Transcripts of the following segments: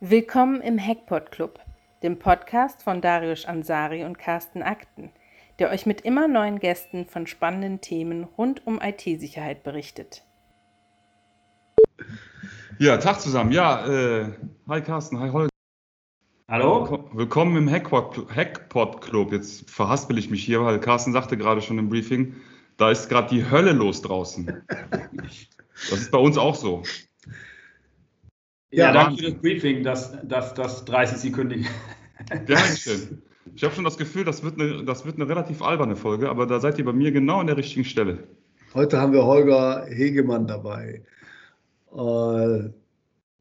Willkommen im Hackpot Club, dem Podcast von Darius Ansari und Carsten Akten, der euch mit immer neuen Gästen von spannenden Themen rund um IT-Sicherheit berichtet. Ja, Tag zusammen. Ja, äh, hi Carsten, hi Holger. Hallo. Willkommen im Hackpot, Hackpot Club. Jetzt verhaspel ich mich hier, weil Carsten sagte gerade schon im Briefing, da ist gerade die Hölle los draußen. Das ist bei uns auch so. Ja, ja danke für das Briefing, das, das, das 30-sekündige. Dankeschön. Ich habe schon das Gefühl, das wird, eine, das wird eine relativ alberne Folge, aber da seid ihr bei mir genau an der richtigen Stelle. Heute haben wir Holger Hegemann dabei. Äh,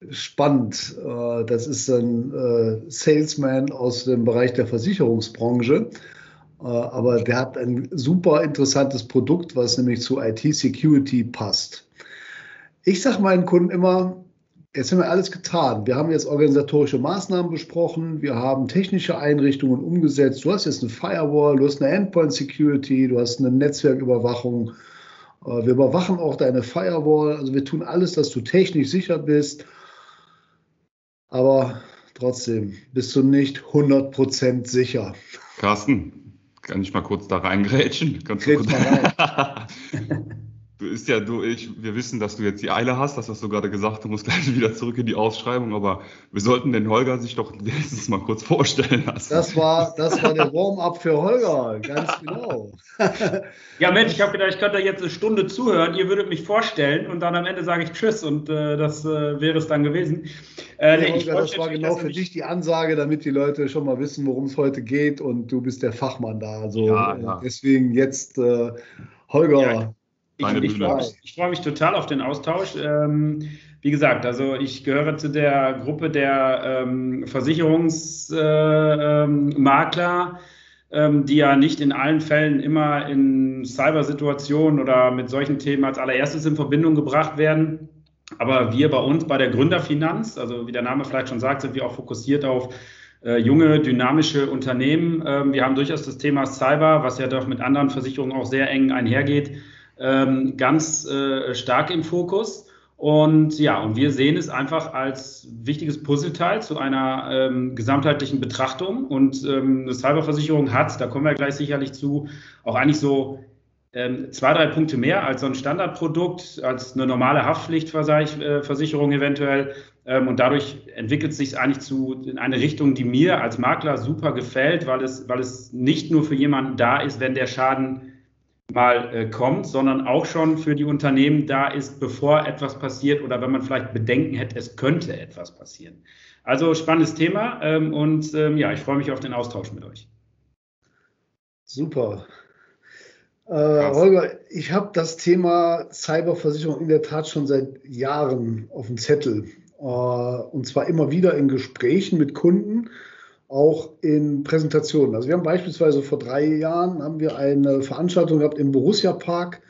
spannend. Äh, das ist ein äh, Salesman aus dem Bereich der Versicherungsbranche. Äh, aber der hat ein super interessantes Produkt, was nämlich zu IT-Security passt. Ich sage meinen Kunden immer, Jetzt haben wir alles getan. Wir haben jetzt organisatorische Maßnahmen besprochen, wir haben technische Einrichtungen umgesetzt. Du hast jetzt eine Firewall, du hast eine Endpoint Security, du hast eine Netzwerküberwachung. Äh, wir überwachen auch deine Firewall. Also wir tun alles, dass du technisch sicher bist. Aber trotzdem bist du nicht 100% sicher. Carsten, kann ich mal kurz da reingrätschen? Kannst kurz mal rein. Du ist ja, du, ich, wir wissen, dass du jetzt die Eile hast, das hast du gerade gesagt, du musst gleich wieder zurück in die Ausschreibung, aber wir sollten den Holger sich doch wenigstens mal kurz vorstellen lassen. Das war, das war der Warm-up für Holger, ganz genau. ja, Mensch, ich habe gedacht, ich könnte jetzt eine Stunde zuhören, ihr würdet mich vorstellen und dann am Ende sage ich Tschüss und äh, das äh, wäre es dann gewesen. Äh, nee, Holger, das war genau für dich die Ansage, damit die Leute schon mal wissen, worum es heute geht und du bist der Fachmann da. Also ja, ja. deswegen jetzt äh, Holger. Ja. Ich, ich freue mich, freu mich, total auf den Austausch. Ähm, wie gesagt, also ich gehöre zu der Gruppe der ähm, Versicherungsmakler, äh, ähm, die ja nicht in allen Fällen immer in Cybersituationen oder mit solchen Themen als allererstes in Verbindung gebracht werden. Aber wir bei uns bei der Gründerfinanz, also wie der Name vielleicht schon sagt, sind wir auch fokussiert auf äh, junge, dynamische Unternehmen. Ähm, wir haben durchaus das Thema Cyber, was ja doch mit anderen Versicherungen auch sehr eng einhergeht ähm, ganz äh, stark im Fokus. Und ja, und wir sehen es einfach als wichtiges Puzzleteil zu einer ähm, gesamtheitlichen Betrachtung. Und ähm, eine Cyberversicherung hat, da kommen wir gleich sicherlich zu, auch eigentlich so ähm, zwei, drei Punkte mehr als so ein Standardprodukt, als eine normale Haftpflichtversicherung eventuell. Ähm, und dadurch entwickelt es sich eigentlich zu, in eine Richtung, die mir als Makler super gefällt, weil es, weil es nicht nur für jemanden da ist, wenn der Schaden mal äh, kommt, sondern auch schon für die Unternehmen da ist, bevor etwas passiert oder wenn man vielleicht Bedenken hätte, es könnte etwas passieren. Also spannendes Thema ähm, und ähm, ja, ich freue mich auf den Austausch mit euch. Super. Äh, Holger, ich habe das Thema Cyberversicherung in der Tat schon seit Jahren auf dem Zettel. Äh, und zwar immer wieder in Gesprächen mit Kunden auch in Präsentationen. Also wir haben beispielsweise vor drei Jahren haben wir eine Veranstaltung gehabt im Borussia Park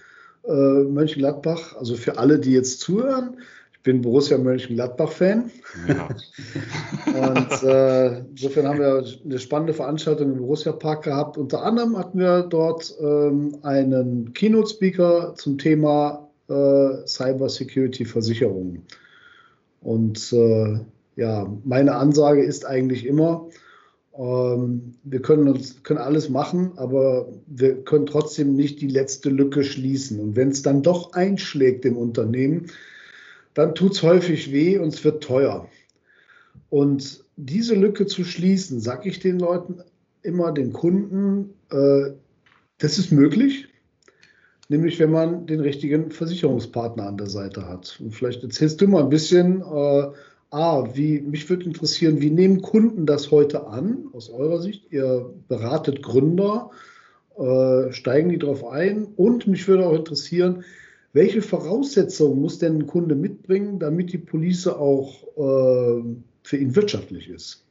äh, Mönchengladbach. Also für alle, die jetzt zuhören, ich bin Borussia Mönchengladbach-Fan. Ja. und äh, insofern haben wir eine spannende Veranstaltung im Borussia Park gehabt. Unter anderem hatten wir dort ähm, einen Keynote-Speaker zum Thema äh, Cyber Security Versicherungen. Und äh, ja, meine Ansage ist eigentlich immer, wir können uns können alles machen, aber wir können trotzdem nicht die letzte Lücke schließen. Und wenn es dann doch einschlägt im Unternehmen, dann tut es häufig weh und es wird teuer. Und diese Lücke zu schließen, sage ich den Leuten immer, den Kunden, äh, das ist möglich, nämlich wenn man den richtigen Versicherungspartner an der Seite hat. Und vielleicht erzählst du mal ein bisschen, äh, A, wie, mich würde interessieren, wie nehmen Kunden das heute an, aus eurer Sicht? Ihr beratet Gründer, äh, steigen die darauf ein? Und mich würde auch interessieren, welche Voraussetzungen muss denn ein Kunde mitbringen, damit die Police auch äh, für ihn wirtschaftlich ist?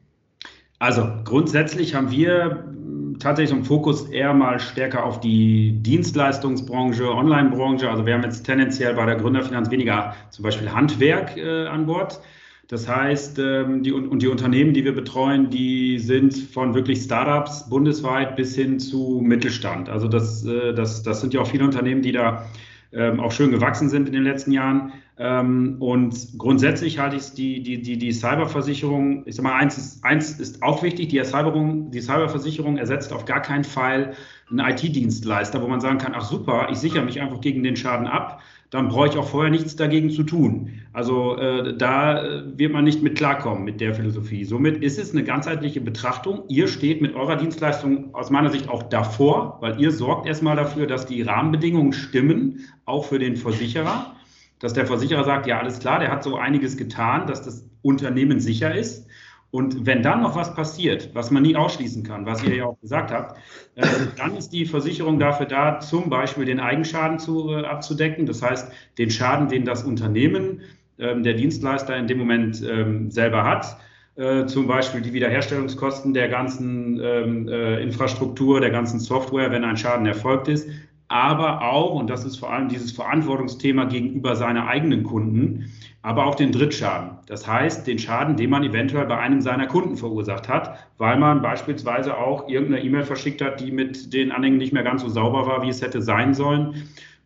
Also grundsätzlich haben wir hm, tatsächlich im Fokus eher mal stärker auf die Dienstleistungsbranche, Online-Branche. Also wir haben jetzt tendenziell bei der Gründerfinanz weniger zum Beispiel Handwerk äh, an Bord. Das heißt, ähm, die, und die Unternehmen, die wir betreuen, die sind von wirklich Startups bundesweit bis hin zu Mittelstand. Also das, äh, das, das sind ja auch viele Unternehmen, die da ähm, auch schön gewachsen sind in den letzten Jahren. Ähm, und grundsätzlich halte ich die, die, die, die Cyberversicherung, ich sage mal, eins ist, eins ist auch wichtig, die, die Cyberversicherung ersetzt auf gar keinen Fall einen IT-Dienstleister, wo man sagen kann, ach super, ich sichere mich einfach gegen den Schaden ab, dann brauche ich auch vorher nichts dagegen zu tun. Also äh, da wird man nicht mit klarkommen mit der Philosophie. Somit ist es eine ganzheitliche Betrachtung. Ihr steht mit eurer Dienstleistung aus meiner Sicht auch davor, weil ihr sorgt erstmal dafür, dass die Rahmenbedingungen stimmen, auch für den Versicherer dass der Versicherer sagt, ja, alles klar, der hat so einiges getan, dass das Unternehmen sicher ist. Und wenn dann noch was passiert, was man nie ausschließen kann, was ihr ja auch gesagt habt, äh, dann ist die Versicherung dafür da, zum Beispiel den Eigenschaden zu, äh, abzudecken. Das heißt, den Schaden, den das Unternehmen, äh, der Dienstleister in dem Moment ähm, selber hat. Äh, zum Beispiel die Wiederherstellungskosten der ganzen ähm, äh, Infrastruktur, der ganzen Software, wenn ein Schaden erfolgt ist aber auch, und das ist vor allem dieses Verantwortungsthema gegenüber seiner eigenen Kunden, aber auch den Drittschaden. Das heißt, den Schaden, den man eventuell bei einem seiner Kunden verursacht hat, weil man beispielsweise auch irgendeine E-Mail verschickt hat, die mit den Anhängen nicht mehr ganz so sauber war, wie es hätte sein sollen,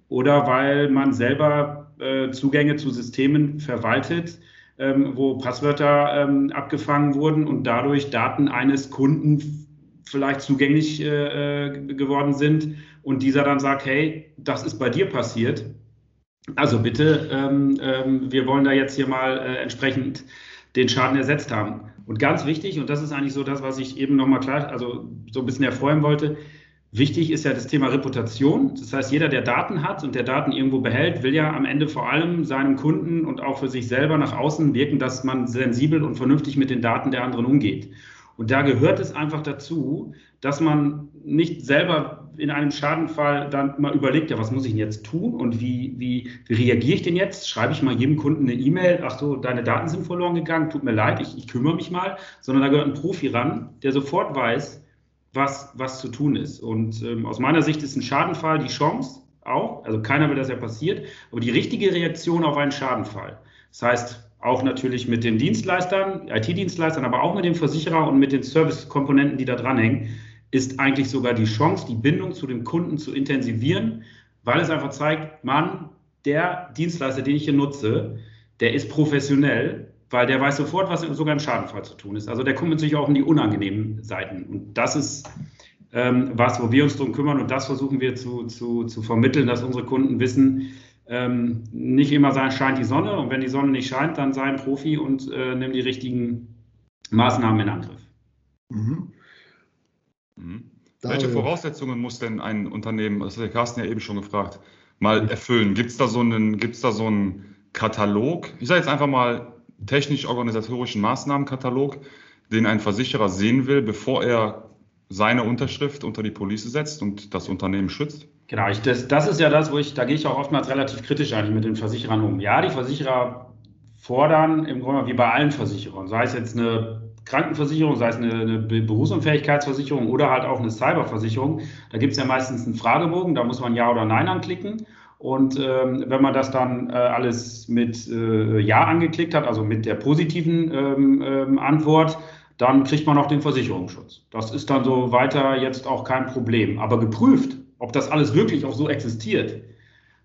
oder weil man selber äh, Zugänge zu Systemen verwaltet, ähm, wo Passwörter ähm, abgefangen wurden und dadurch Daten eines Kunden vielleicht zugänglich äh, äh geworden sind und dieser dann sagt, hey, das ist bei dir passiert. Also bitte, ähm, ähm, wir wollen da jetzt hier mal äh, entsprechend den Schaden ersetzt haben. Und ganz wichtig, und das ist eigentlich so das, was ich eben nochmal klar, also so ein bisschen erfreuen wollte, wichtig ist ja das Thema Reputation. Das heißt, jeder, der Daten hat und der Daten irgendwo behält, will ja am Ende vor allem seinem Kunden und auch für sich selber nach außen wirken, dass man sensibel und vernünftig mit den Daten der anderen umgeht. Und da gehört es einfach dazu, dass man nicht selber in einem Schadenfall dann mal überlegt, ja, was muss ich denn jetzt tun und wie, wie, reagiere ich denn jetzt? Schreibe ich mal jedem Kunden eine E-Mail, ach so, deine Daten sind verloren gegangen, tut mir leid, ich, ich kümmere mich mal, sondern da gehört ein Profi ran, der sofort weiß, was, was zu tun ist. Und ähm, aus meiner Sicht ist ein Schadenfall die Chance auch, also keiner will, dass er passiert, aber die richtige Reaktion auf einen Schadenfall. Das heißt, auch natürlich mit den Dienstleistern, IT-Dienstleistern, aber auch mit dem Versicherer und mit den Service-Komponenten, die da dranhängen, ist eigentlich sogar die Chance, die Bindung zu dem Kunden zu intensivieren, weil es einfach zeigt, Mann, der Dienstleister, den ich hier nutze, der ist professionell, weil der weiß sofort, was sogar im Schadenfall zu tun ist. Also der kümmert sich auch um die unangenehmen Seiten. Und das ist ähm, was, wo wir uns darum kümmern und das versuchen wir zu, zu, zu vermitteln, dass unsere Kunden wissen, ähm, nicht immer sein, scheint die Sonne und wenn die Sonne nicht scheint, dann sei ein Profi und äh, nimm die richtigen Maßnahmen in Angriff. Mhm. Mhm. Welche Voraussetzungen muss denn ein Unternehmen, das hat der Carsten ja eben schon gefragt, mal erfüllen? Gibt es da, so einen, da so einen Katalog? Ich sage jetzt einfach mal technisch-organisatorischen Maßnahmenkatalog, den ein Versicherer sehen will, bevor er seine Unterschrift unter die Police setzt und das Unternehmen schützt? Genau, ich, das, das ist ja das, wo ich, da gehe ich auch oftmals relativ kritisch eigentlich mit den Versicherern um. Ja, die Versicherer fordern im Grunde wie bei allen Versicherern, sei es jetzt eine Krankenversicherung, sei es eine, eine Berufsunfähigkeitsversicherung oder halt auch eine Cyberversicherung. Da gibt es ja meistens einen Fragebogen, da muss man Ja oder Nein anklicken. Und ähm, wenn man das dann äh, alles mit äh, Ja angeklickt hat, also mit der positiven ähm, ähm, Antwort, dann kriegt man auch den Versicherungsschutz. Das ist dann so weiter jetzt auch kein Problem. Aber geprüft, ob das alles wirklich auch so existiert,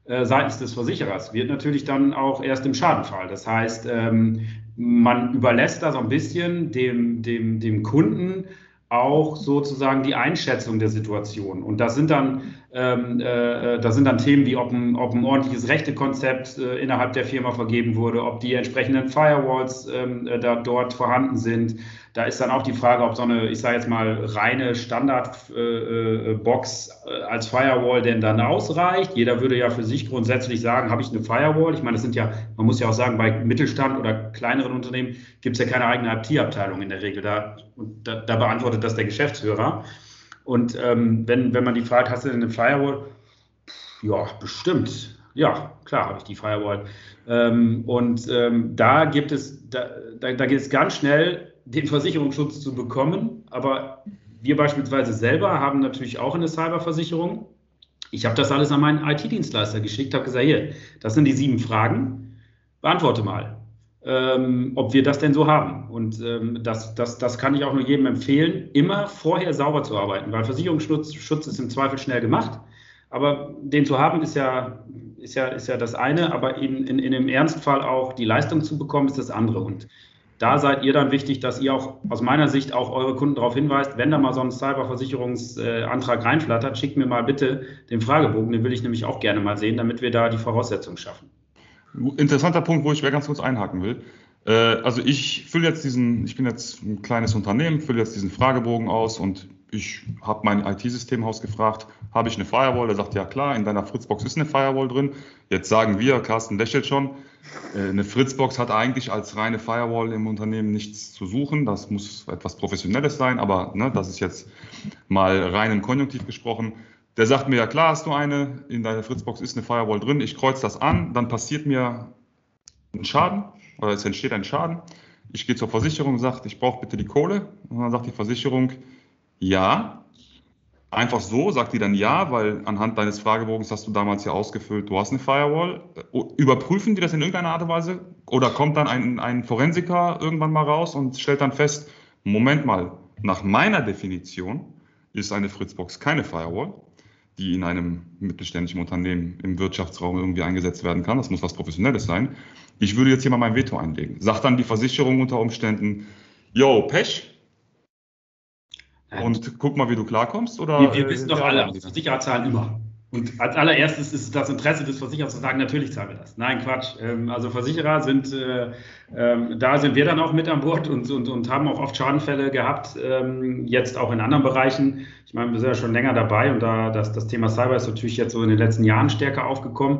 seitens des Versicherers, wird natürlich dann auch erst im Schadenfall. Das heißt, ähm, man überlässt da so ein bisschen dem, dem, dem Kunden auch sozusagen die Einschätzung der Situation. Und das sind dann, ähm, äh, das sind dann Themen wie, ob ein, ob ein ordentliches Rechtekonzept äh, innerhalb der Firma vergeben wurde, ob die entsprechenden Firewalls ähm, äh, da dort vorhanden sind, da ist dann auch die Frage, ob so eine, ich sage jetzt mal, reine Standardbox äh, äh, äh, als Firewall denn dann ausreicht. Jeder würde ja für sich grundsätzlich sagen, habe ich eine Firewall? Ich meine, das sind ja, man muss ja auch sagen, bei Mittelstand oder kleineren Unternehmen gibt es ja keine eigene IT-Abteilung in der Regel. Da, da, da, beantwortet das der Geschäftsführer. Und ähm, wenn, wenn man die fragt, hast du denn eine Firewall? Ja, bestimmt. Ja, klar habe ich die Firewall. Ähm, und ähm, da gibt es, da, da, da geht es ganz schnell den Versicherungsschutz zu bekommen. Aber wir beispielsweise selber haben natürlich auch eine Cyberversicherung. Ich habe das alles an meinen IT-Dienstleister geschickt, habe gesagt, hier, das sind die sieben Fragen, beantworte mal, ähm, ob wir das denn so haben. Und ähm, das, das, das kann ich auch nur jedem empfehlen, immer vorher sauber zu arbeiten, weil Versicherungsschutz Schutz ist im Zweifel schnell gemacht. aber den zu haben ist ja, ist ja, ist ja das eine, aber in, in, in dem Ernstfall auch die Leistung zu bekommen, ist das andere. Und da seid ihr dann wichtig, dass ihr auch aus meiner Sicht auch eure Kunden darauf hinweist, wenn da mal so ein Cyberversicherungsantrag reinflattert, schickt mir mal bitte den Fragebogen, den will ich nämlich auch gerne mal sehen, damit wir da die Voraussetzungen schaffen. Interessanter Punkt, wo ich ganz kurz einhaken will. Äh, also ich fülle jetzt diesen, ich bin jetzt ein kleines Unternehmen, fülle jetzt diesen Fragebogen aus und ich habe mein IT-Systemhaus gefragt, habe ich eine Firewall? Er sagt, ja klar, in deiner Fritzbox ist eine Firewall drin. Jetzt sagen wir, Carsten lächelt schon, äh, eine Fritzbox hat eigentlich als reine Firewall im Unternehmen nichts zu suchen. Das muss etwas Professionelles sein, aber ne, das ist jetzt mal rein im Konjunktiv gesprochen. Der sagt mir, ja klar, hast du eine, in deiner Fritzbox ist eine Firewall drin, ich kreuze das an, dann passiert mir ein Schaden oder es entsteht ein Schaden. Ich gehe zur Versicherung, sage, ich brauche bitte die Kohle. Und dann sagt die Versicherung, ja. Einfach so sagt die dann ja, weil anhand deines Fragebogens hast du damals ja ausgefüllt, du hast eine Firewall. Überprüfen die das in irgendeiner Art und Weise? Oder kommt dann ein, ein Forensiker irgendwann mal raus und stellt dann fest, Moment mal, nach meiner Definition ist eine Fritzbox keine Firewall, die in einem mittelständischen Unternehmen im Wirtschaftsraum irgendwie eingesetzt werden kann. Das muss was Professionelles sein. Ich würde jetzt hier mal mein Veto einlegen. Sagt dann die Versicherung unter Umständen, yo, Pech, und guck mal, wie du klarkommst? Oder, wir, wir wissen doch alle, also Versicherer zahlen immer. Und als allererstes ist das Interesse des Versicherers zu sagen, natürlich zahlen wir das. Nein, Quatsch. Ähm, also Versicherer sind, äh, äh, da sind wir dann auch mit an Bord und, und, und haben auch oft Schadenfälle gehabt, ähm, jetzt auch in anderen Bereichen. Ich meine, wir sind ja schon länger dabei und da das, das Thema Cyber ist natürlich jetzt so in den letzten Jahren stärker aufgekommen.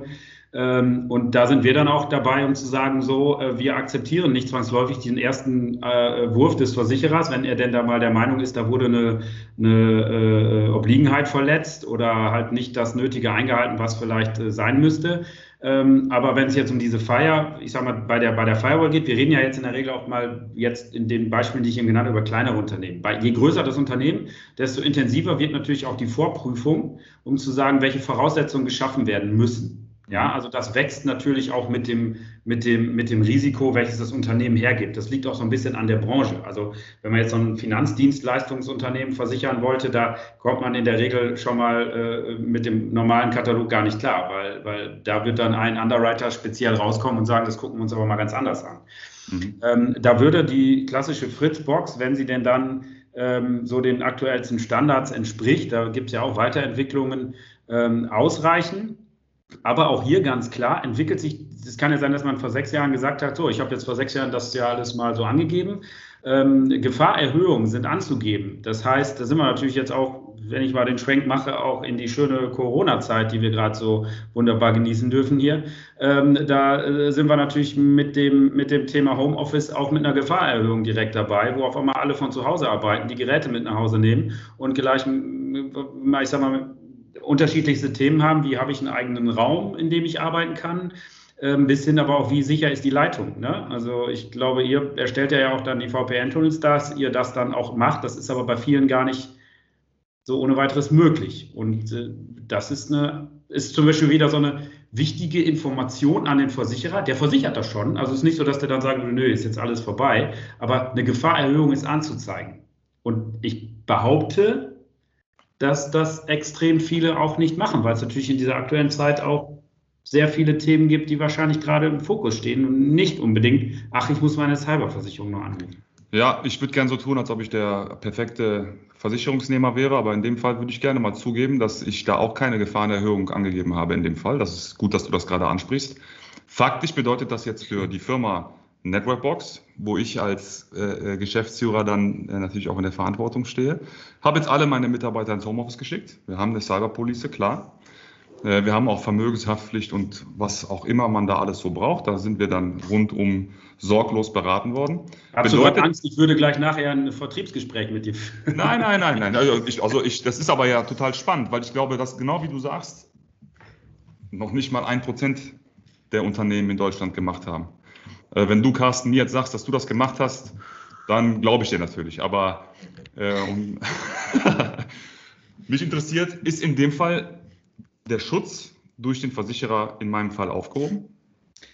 Ähm, und da sind wir dann auch dabei, um zu sagen, so, äh, wir akzeptieren nicht zwangsläufig diesen ersten äh, Wurf des Versicherers, wenn er denn da mal der Meinung ist, da wurde eine, eine äh, Obliegenheit verletzt oder halt nicht das Nötige eingehalten, was vielleicht äh, sein müsste. Ähm, aber wenn es jetzt um diese Fire, ich sag mal, bei der, bei der Firewall geht, wir reden ja jetzt in der Regel auch mal jetzt in den Beispielen, die ich eben genannt habe, über kleinere Unternehmen. Bei, je größer das Unternehmen, desto intensiver wird natürlich auch die Vorprüfung, um zu sagen, welche Voraussetzungen geschaffen werden müssen. Ja, also das wächst natürlich auch mit dem, mit, dem, mit dem Risiko, welches das Unternehmen hergibt. Das liegt auch so ein bisschen an der Branche. Also wenn man jetzt so ein Finanzdienstleistungsunternehmen versichern wollte, da kommt man in der Regel schon mal äh, mit dem normalen Katalog gar nicht klar, weil, weil da wird dann ein Underwriter speziell rauskommen und sagen, das gucken wir uns aber mal ganz anders an. Mhm. Ähm, da würde die klassische Fritzbox, wenn sie denn dann ähm, so den aktuellsten Standards entspricht, da gibt es ja auch Weiterentwicklungen, ähm, ausreichen. Aber auch hier ganz klar entwickelt sich, es kann ja sein, dass man vor sechs Jahren gesagt hat, so, ich habe jetzt vor sechs Jahren das ja alles mal so angegeben. Ähm, Gefahrerhöhungen sind anzugeben. Das heißt, da sind wir natürlich jetzt auch, wenn ich mal den Schwenk mache, auch in die schöne Corona-Zeit, die wir gerade so wunderbar genießen dürfen hier. Ähm, da äh, sind wir natürlich mit dem, mit dem Thema Homeoffice auch mit einer Gefahrerhöhung direkt dabei, wo auf einmal alle von zu Hause arbeiten, die Geräte mit nach Hause nehmen und gleich, ich sag mal, unterschiedlichste Themen haben. Wie habe ich einen eigenen Raum, in dem ich arbeiten kann? Ähm, bis hin aber auch, wie sicher ist die Leitung. Ne? Also ich glaube, ihr erstellt ja auch dann die VPN-Tunnels, dass ihr das dann auch macht. Das ist aber bei vielen gar nicht so ohne weiteres möglich. Und äh, das ist, eine, ist zum Beispiel wieder so eine wichtige Information an den Versicherer. Der versichert das schon. Also es ist nicht so, dass der dann sagen nö, ist jetzt alles vorbei. Aber eine Gefahrerhöhung ist anzuzeigen. Und ich behaupte, dass das extrem viele auch nicht machen, weil es natürlich in dieser aktuellen Zeit auch sehr viele Themen gibt, die wahrscheinlich gerade im Fokus stehen und nicht unbedingt, ach, ich muss meine Cyberversicherung nur anrufen. Ja, ich würde gerne so tun, als ob ich der perfekte Versicherungsnehmer wäre, aber in dem Fall würde ich gerne mal zugeben, dass ich da auch keine Gefahrenerhöhung angegeben habe in dem Fall. Das ist gut, dass du das gerade ansprichst. Faktisch bedeutet das jetzt für die Firma Networkbox, wo ich als äh, äh, Geschäftsführer dann äh, natürlich auch in der Verantwortung stehe. Habe jetzt alle meine Mitarbeiter ins Homeoffice geschickt. Wir haben eine Cyberpolice, klar. Äh, wir haben auch Vermögenshaftpflicht und was auch immer man da alles so braucht. Da sind wir dann rundum sorglos beraten worden. Hast Bedeutet, Angst, ich würde gleich nachher ein Vertriebsgespräch mit dir führen? Nein, nein, nein, nein. Also ich, also ich, das ist aber ja total spannend, weil ich glaube, dass genau wie du sagst, noch nicht mal ein Prozent der Unternehmen in Deutschland gemacht haben. Äh, wenn du, Carsten, mir jetzt sagst, dass du das gemacht hast, dann glaube ich dir natürlich. Aber äh, um, mich interessiert, ist in dem Fall der Schutz durch den Versicherer in meinem Fall aufgehoben?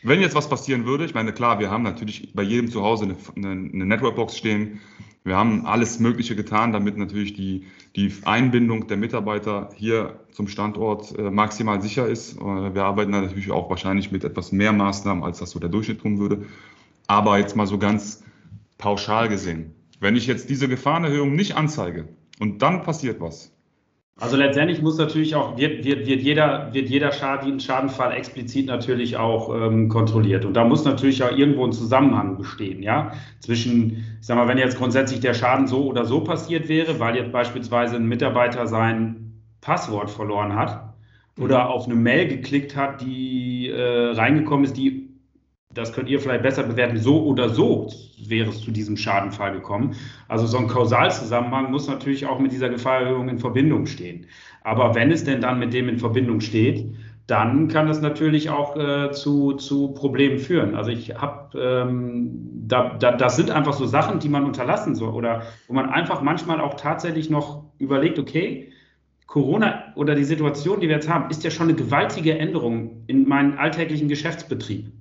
Wenn jetzt was passieren würde, ich meine, klar, wir haben natürlich bei jedem zu Hause eine, eine, eine Networkbox stehen, Wir haben alles Mögliche getan, damit natürlich die, die Einbindung der Mitarbeiter hier zum Standort äh, maximal sicher ist. Äh, wir arbeiten natürlich auch wahrscheinlich mit etwas mehr Maßnahmen, als das so der Durchschnitt tun würde. Aber jetzt mal so ganz pauschal gesehen, wenn ich jetzt diese Gefahrenerhöhung nicht anzeige und dann passiert was, also letztendlich muss natürlich auch, wird, wird, wird jeder, wird jeder Schaden, Schadenfall explizit natürlich auch ähm, kontrolliert. Und da muss natürlich auch irgendwo ein Zusammenhang bestehen, ja, zwischen, ich sag mal, wenn jetzt grundsätzlich der Schaden so oder so passiert wäre, weil jetzt beispielsweise ein Mitarbeiter sein Passwort verloren hat oder mhm. auf eine Mail geklickt hat, die äh, reingekommen ist, die das könnt ihr vielleicht besser bewerten, so oder so wäre es zu diesem Schadenfall gekommen. Also so ein Kausalzusammenhang muss natürlich auch mit dieser Gefahrerhöhung in Verbindung stehen. Aber wenn es denn dann mit dem in Verbindung steht, dann kann das natürlich auch äh, zu, zu Problemen führen. Also ich habe, ähm, da, da, das sind einfach so Sachen, die man unterlassen soll oder wo man einfach manchmal auch tatsächlich noch überlegt, okay, Corona oder die Situation, die wir jetzt haben, ist ja schon eine gewaltige Änderung in meinem alltäglichen Geschäftsbetrieb.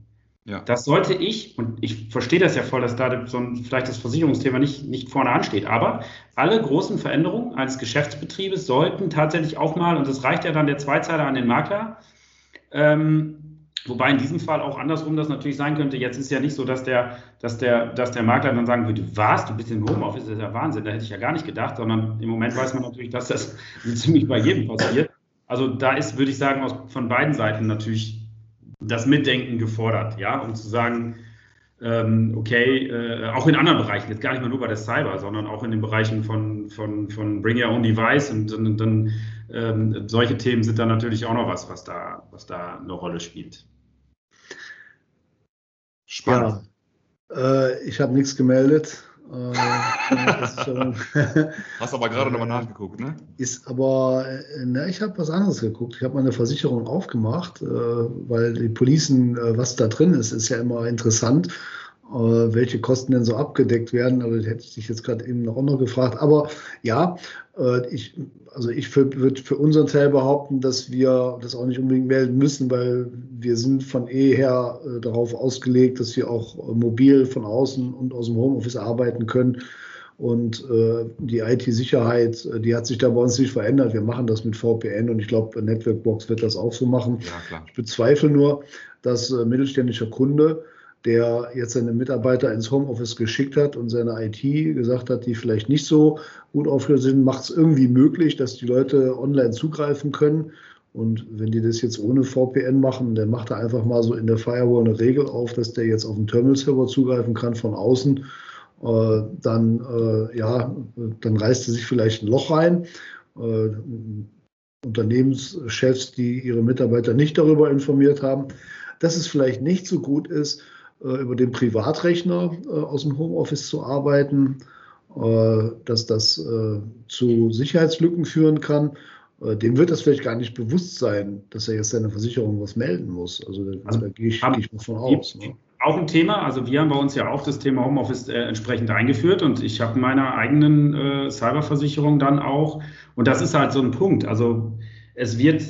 Ja. Das sollte ich, und ich verstehe das ja voll, dass da so ein, vielleicht das Versicherungsthema nicht, nicht vorne ansteht, aber alle großen Veränderungen eines Geschäftsbetriebes sollten tatsächlich auch mal, und das reicht ja dann der Zweizeiler an den Makler, ähm, Wobei in diesem Fall auch andersrum das natürlich sein könnte. Jetzt ist ja nicht so, dass der, dass der, dass der Makler dann sagen würde, was, du bist im Homeoffice, das ist ja Wahnsinn, da hätte ich ja gar nicht gedacht, sondern im Moment weiß man natürlich, dass das ziemlich bei jedem passiert. Also da ist, würde ich sagen, aus, von beiden Seiten natürlich das Mitdenken gefordert, ja, um zu sagen, ähm, okay, äh, auch in anderen Bereichen, jetzt gar nicht mal nur bei der Cyber, sondern auch in den Bereichen von, von, von Bring Your Own Device und, und dann ähm, solche Themen sind dann natürlich auch noch was, was da, was da eine Rolle spielt. Spannend. Ja, äh, ich habe nichts gemeldet. Äh, Hast aber gerade nochmal nachgeguckt, ne? Ist aber, äh, ne, ich habe was anderes geguckt. Ich habe meine Versicherung aufgemacht, äh, weil die Policen, was da drin ist, ist ja immer interessant, welche Kosten denn so abgedeckt werden. Aber das hätte ich dich jetzt gerade eben noch, noch gefragt. Aber ja, ich, also ich würde für unseren Teil behaupten, dass wir das auch nicht unbedingt melden müssen, weil wir sind von eh her äh, darauf ausgelegt, dass wir auch äh, mobil von außen und aus dem Homeoffice arbeiten können. Und äh, die IT-Sicherheit, äh, die hat sich da bei uns nicht verändert. Wir machen das mit VPN und ich glaube, Networkbox wird das auch so machen. Ja, ich bezweifle nur, dass äh, mittelständischer Kunde der jetzt seine Mitarbeiter ins Homeoffice geschickt hat und seine IT gesagt hat, die vielleicht nicht so gut aufgestellt sind, macht es irgendwie möglich, dass die Leute online zugreifen können. Und wenn die das jetzt ohne VPN machen, dann macht er einfach mal so in der Firewall eine Regel auf, dass der jetzt auf den Terminal-Server zugreifen kann von außen. Äh, dann, äh, ja, dann reißt er sich vielleicht ein Loch rein. Äh, Unternehmenschefs, die ihre Mitarbeiter nicht darüber informiert haben, dass es vielleicht nicht so gut ist, über den Privatrechner äh, aus dem Homeoffice zu arbeiten, äh, dass das zu Sicherheitslücken führen kann. Dem wird das vielleicht gar nicht bewusst sein, dass er jetzt seine Versicherung was melden muss. Also, also da gehe ich, gehe ich mal von aus. Ne? Auch ein Thema, also wir haben bei uns ja auch das Thema Homeoffice äh, entsprechend eingeführt und ich habe meine eigenen äh, Cyberversicherung dann auch. Und das ist halt so ein Punkt. Also es wird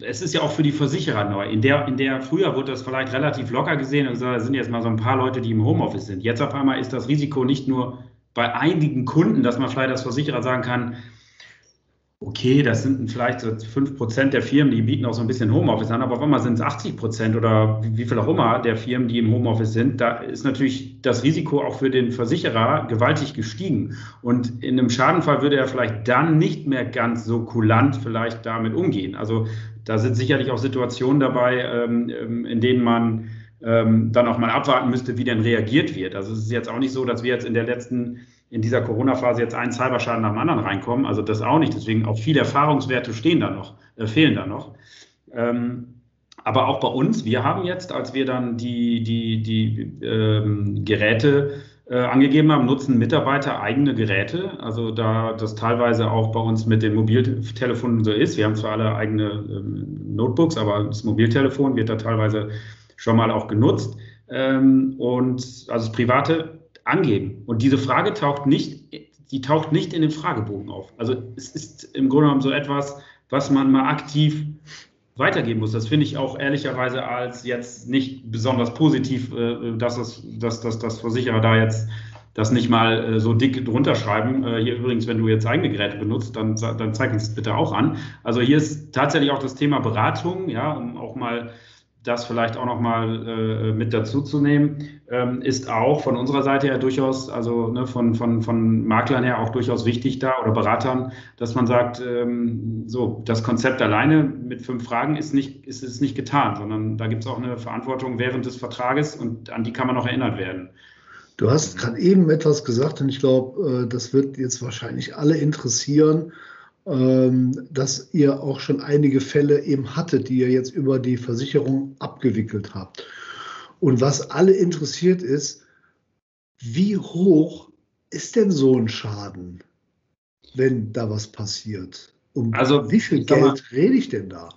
es ist ja auch für die Versicherer neu. In der, in der früher wurde das vielleicht relativ locker gesehen, also da sind jetzt mal so ein paar Leute, die im Homeoffice sind. Jetzt auf einmal ist das Risiko nicht nur bei einigen Kunden, dass man vielleicht als Versicherer sagen kann, okay, das sind vielleicht so 5% der Firmen, die bieten auch so ein bisschen Homeoffice an, aber auf einmal sind es 80% oder wie viel auch immer der Firmen, die im Homeoffice sind, da ist natürlich das Risiko auch für den Versicherer gewaltig gestiegen. Und in einem Schadenfall würde er vielleicht dann nicht mehr ganz so kulant vielleicht damit umgehen. Also da sind sicherlich auch Situationen dabei, ähm, ähm, in denen man ähm, dann auch mal abwarten müsste, wie denn reagiert wird. Also es ist jetzt auch nicht so, dass wir jetzt in der letzten in dieser Corona-Phase jetzt ein Cyberschaden nach dem anderen reinkommen. Also das auch nicht. Deswegen auch viele Erfahrungswerte stehen da noch, äh, fehlen da noch. Ähm, aber auch bei uns, wir haben jetzt, als wir dann die, die, die ähm, Geräte äh, angegeben haben, nutzen Mitarbeiter eigene Geräte. Also da das teilweise auch bei uns mit den Mobiltelefonen so ist. Wir haben zwar alle eigene ähm, Notebooks, aber das Mobiltelefon wird da teilweise schon mal auch genutzt. Ähm, und also das private angeben. Und diese Frage taucht nicht, die taucht nicht in dem Fragebogen auf. Also es ist im Grunde genommen so etwas, was man mal aktiv weitergeben muss. Das finde ich auch ehrlicherweise als jetzt nicht besonders positiv, äh, dass, es, Versicherer da jetzt das nicht mal äh, so dick drunter schreiben. Äh, hier übrigens, wenn du jetzt eigene Geräte benutzt, dann, dann zeig uns das bitte auch an. Also hier ist tatsächlich auch das Thema Beratung, ja, um auch mal das vielleicht auch nochmal äh, mit dazu zu nehmen, ähm, ist auch von unserer Seite her durchaus, also ne, von, von, von Maklern her auch durchaus wichtig da oder Beratern, dass man sagt, ähm, so, das Konzept alleine mit fünf Fragen ist nicht, ist, ist nicht getan, sondern da gibt es auch eine Verantwortung während des Vertrages und an die kann man auch erinnert werden. Du hast gerade eben etwas gesagt und ich glaube, äh, das wird jetzt wahrscheinlich alle interessieren. Ähm, dass ihr auch schon einige Fälle eben hattet, die ihr jetzt über die Versicherung abgewickelt habt. Und was alle interessiert ist, wie hoch ist denn so ein Schaden, wenn da was passiert? Um also, wie viel Geld mal, rede ich denn da?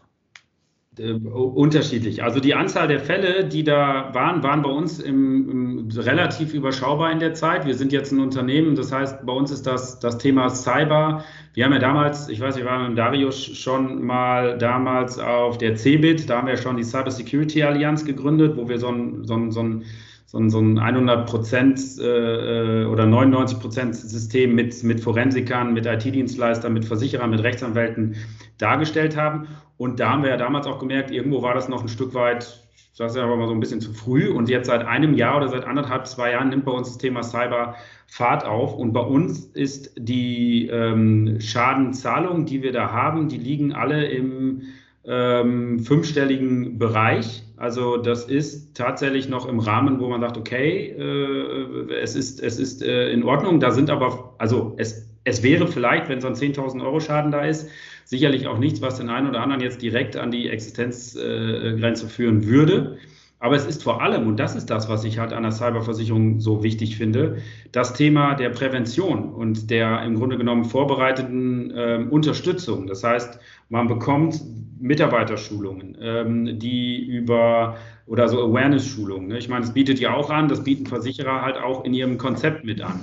Äh, unterschiedlich. Also die Anzahl der Fälle, die da waren, waren bei uns im, im, relativ überschaubar in der Zeit. Wir sind jetzt ein Unternehmen, das heißt, bei uns ist das, das Thema Cyber. Wir haben ja damals, ich weiß, wir waren mit Darius schon mal damals auf der CeBIT, da haben wir schon die Cyber Security Allianz gegründet, wo wir so ein, so ein, so ein so ein, so ein 100 Prozent äh, oder 99 Prozent System mit, mit Forensikern, mit IT-Dienstleistern, mit Versicherern, mit Rechtsanwälten dargestellt haben. Und da haben wir ja damals auch gemerkt, irgendwo war das noch ein Stück weit, das ist ja aber mal so ein bisschen zu früh. Und jetzt seit einem Jahr oder seit anderthalb, zwei Jahren nimmt bei uns das Thema Cyber Fahrt auf. Und bei uns ist die ähm, Schadenzahlung, die wir da haben, die liegen alle im ähm, fünfstelligen Bereich. Also das ist tatsächlich noch im Rahmen, wo man sagt, okay, äh, es ist, es ist äh, in Ordnung. Da sind aber, also es, es wäre vielleicht, wenn so ein 10.000 Euro Schaden da ist, sicherlich auch nichts, was den einen oder anderen jetzt direkt an die Existenzgrenze äh, führen würde. Aber es ist vor allem, und das ist das, was ich halt an der Cyberversicherung so wichtig finde, das Thema der Prävention und der im Grunde genommen vorbereiteten äh, Unterstützung. Das heißt, man bekommt Mitarbeiterschulungen, ähm, die über oder so Awareness-Schulungen. Ne? Ich meine, das bietet ja auch an, das bieten Versicherer halt auch in ihrem Konzept mit an.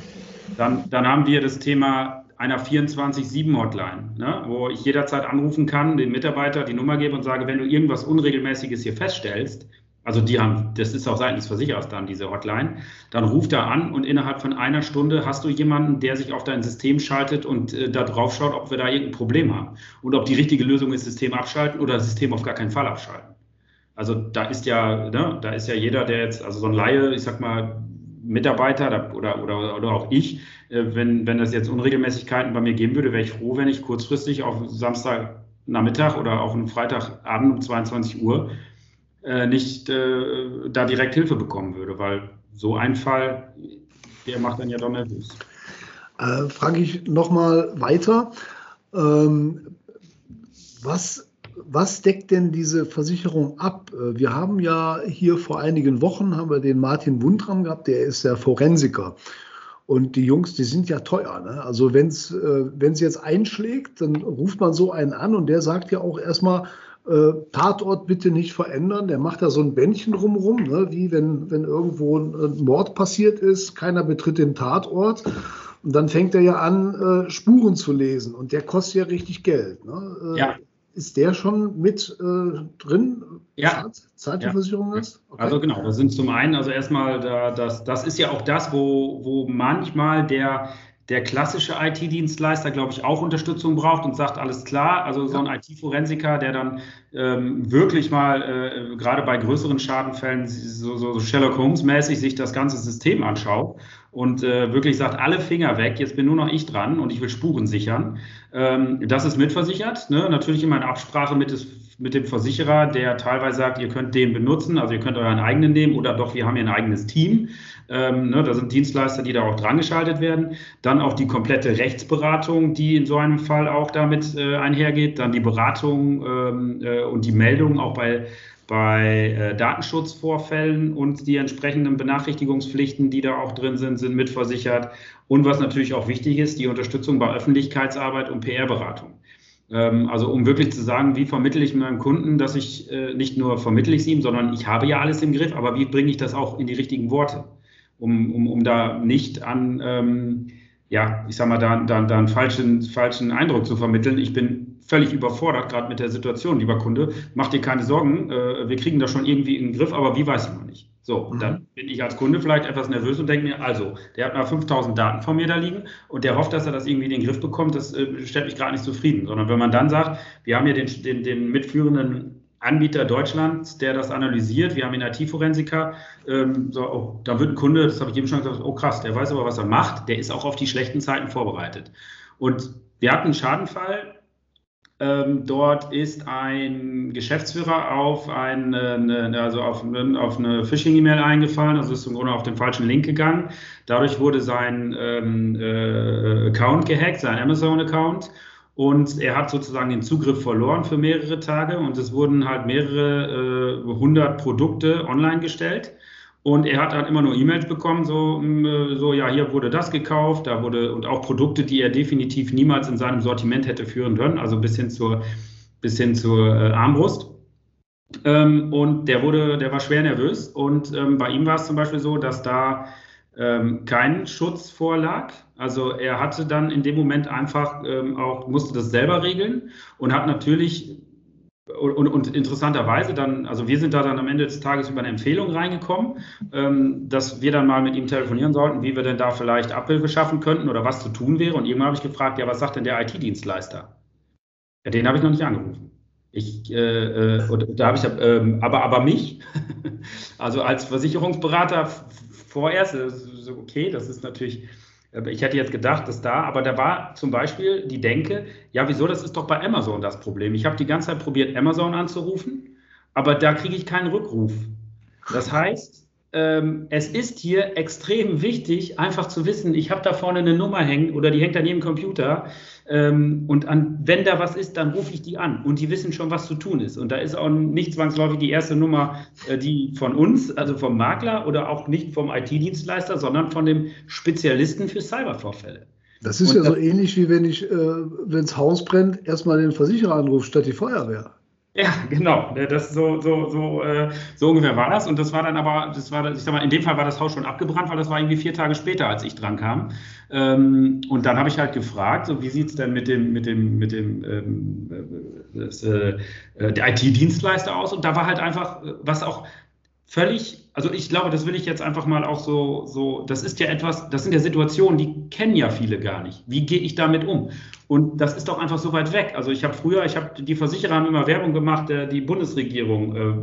Dann, dann haben wir das Thema einer 24-7-Hotline, ne? wo ich jederzeit anrufen kann, den Mitarbeiter die Nummer gebe und sage, wenn du irgendwas Unregelmäßiges hier feststellst, also die haben, das ist auch seitens Versicherers dann, diese Hotline, dann ruft er an und innerhalb von einer Stunde hast du jemanden, der sich auf dein System schaltet und äh, da drauf schaut, ob wir da irgendein Problem haben. Und ob die richtige Lösung ist, System abschalten oder System auf gar keinen Fall abschalten. Also da ist ja, ne, da ist ja jeder, der jetzt, also so ein Laie, ich sag mal, Mitarbeiter oder, oder, oder auch ich, äh, wenn, wenn das jetzt Unregelmäßigkeiten bei mir geben würde, wäre ich froh, wenn ich kurzfristig auf Samstagnachmittag oder auch einen Freitagabend um 22 Uhr äh, nicht äh, da direkt Hilfe bekommen würde, weil so ein Fall, der macht dann ja doch nervös. Äh, Frage ich nochmal weiter. Ähm, was, was deckt denn diese Versicherung ab? Äh, wir haben ja hier vor einigen Wochen haben wir den Martin Wundram gehabt, der ist der Forensiker. Und die Jungs, die sind ja teuer. Ne? Also wenn es äh, jetzt einschlägt, dann ruft man so einen an und der sagt ja auch erstmal, äh, Tatort bitte nicht verändern. Der macht da so ein Bändchen drumherum, ne? wie wenn, wenn irgendwo ein Mord passiert ist, keiner betritt den Tatort. Und dann fängt er ja an, Spuren zu lesen. Und der kostet ja richtig Geld. Ne? Ja. Ist der schon mit äh, drin? Ja. Zahlt die Versicherung das? Okay. Also genau, das sind zum einen, also erstmal, da, das, das ist ja auch das, wo, wo manchmal der, der klassische IT-Dienstleister, glaube ich, auch Unterstützung braucht und sagt, alles klar, also so ein IT-Forensiker, der dann ähm, wirklich mal, äh, gerade bei größeren Schadenfällen, so, so Sherlock Holmes-mäßig sich das ganze System anschaut und äh, wirklich sagt, alle Finger weg, jetzt bin nur noch ich dran und ich will Spuren sichern. Ähm, das ist mitversichert, ne? natürlich immer in Absprache mit, des, mit dem Versicherer, der teilweise sagt, ihr könnt den benutzen, also ihr könnt euren eigenen nehmen oder doch, wir haben hier ein eigenes Team. Ähm, ne, da sind Dienstleister, die da auch dran geschaltet werden. Dann auch die komplette Rechtsberatung, die in so einem Fall auch damit äh, einhergeht. Dann die Beratung ähm, äh, und die Meldung auch bei, bei äh, Datenschutzvorfällen und die entsprechenden Benachrichtigungspflichten, die da auch drin sind, sind mitversichert. Und was natürlich auch wichtig ist, die Unterstützung bei Öffentlichkeitsarbeit und PR-Beratung. Ähm, also um wirklich zu sagen, wie vermittle ich meinem Kunden, dass ich äh, nicht nur vermittle ich es ihm, sondern ich habe ja alles im Griff, aber wie bringe ich das auch in die richtigen Worte? um, um, um da nicht an, ähm, ja, ich sag mal, da, da, da einen falschen, falschen Eindruck zu vermitteln. Ich bin völlig überfordert, gerade mit der Situation, lieber Kunde. Mach dir keine Sorgen, äh, wir kriegen das schon irgendwie in den Griff, aber wie weiß ich noch nicht. So, und dann mhm. bin ich als Kunde vielleicht etwas nervös und denke mir, also, der hat mal 5000 Daten von mir da liegen und der hofft, dass er das irgendwie in den Griff bekommt, das äh, stellt mich gerade nicht zufrieden. Sondern wenn man dann sagt, wir haben hier den, den, den mitführenden Anbieter Deutschlands, der das analysiert, wir haben einen IT-Forensiker, ähm, so, oh, da wird ein Kunde, das habe ich eben schon gesagt, oh krass, der weiß aber, was er macht, der ist auch auf die schlechten Zeiten vorbereitet. Und wir hatten einen Schadenfall, ähm, dort ist ein Geschäftsführer auf, eine, also auf, auf eine Phishing-E-Mail eingefallen, also ist im Grunde auf den falschen Link gegangen. Dadurch wurde sein ähm, äh, Account gehackt, sein Amazon-Account. Und er hat sozusagen den Zugriff verloren für mehrere Tage und es wurden halt mehrere äh, hundert Produkte online gestellt. Und er hat halt immer nur E-Mails bekommen, so, mm, so, ja, hier wurde das gekauft, da wurde, und auch Produkte, die er definitiv niemals in seinem Sortiment hätte führen können, also bis hin zur, bis hin zur äh, Armbrust. Ähm, und der wurde, der war schwer nervös. Und ähm, bei ihm war es zum Beispiel so, dass da ähm, kein Schutz vorlag. Also er hatte dann in dem Moment einfach ähm, auch, musste das selber regeln und hat natürlich und, und, interessanterweise dann, also wir sind da dann am Ende des Tages über eine Empfehlung reingekommen, ähm, dass wir dann mal mit ihm telefonieren sollten, wie wir denn da vielleicht Abhilfe schaffen könnten oder was zu tun wäre. Und irgendwann habe ich gefragt, ja, was sagt denn der IT-Dienstleister? Ja, den habe ich noch nicht angerufen. Ich, äh, äh, da habe ich, äh, aber, aber mich, also als Versicherungsberater vorerst, okay, das ist natürlich ich hätte jetzt gedacht, dass da, aber da war zum Beispiel die Denke, ja, wieso, das ist doch bei Amazon das Problem. Ich habe die ganze Zeit probiert, Amazon anzurufen, aber da kriege ich keinen Rückruf. Das heißt, ähm, es ist hier extrem wichtig, einfach zu wissen, ich habe da vorne eine Nummer hängen oder die hängt an jedem Computer. Ähm, und an, wenn da was ist, dann rufe ich die an und die wissen schon, was zu tun ist. Und da ist auch nicht zwangsläufig die erste Nummer, äh, die von uns, also vom Makler oder auch nicht vom IT-Dienstleister, sondern von dem Spezialisten für Cybervorfälle. Das ist und ja so ähnlich wie wenn ich, äh, wenn das Haus brennt, erstmal den Versicherer anrufe statt die Feuerwehr. Ja, genau. Das so, so, so, äh, so ungefähr war das. Und das war dann aber, das war, ich sag mal, in dem Fall war das Haus schon abgebrannt, weil das war irgendwie vier Tage später, als ich dran kam. Ähm, und dann habe ich halt gefragt, so wie sieht es denn mit dem, mit dem, mit dem ähm, äh, das, äh, der IT-Dienstleister aus? Und da war halt einfach, was auch völlig, also ich glaube, das will ich jetzt einfach mal auch so, so, das ist ja etwas, das sind ja Situationen, die kennen ja viele gar nicht. Wie gehe ich damit um? Und das ist doch einfach so weit weg. Also ich habe früher, ich habe, die Versicherer haben immer Werbung gemacht, äh, die Bundesregierung, äh,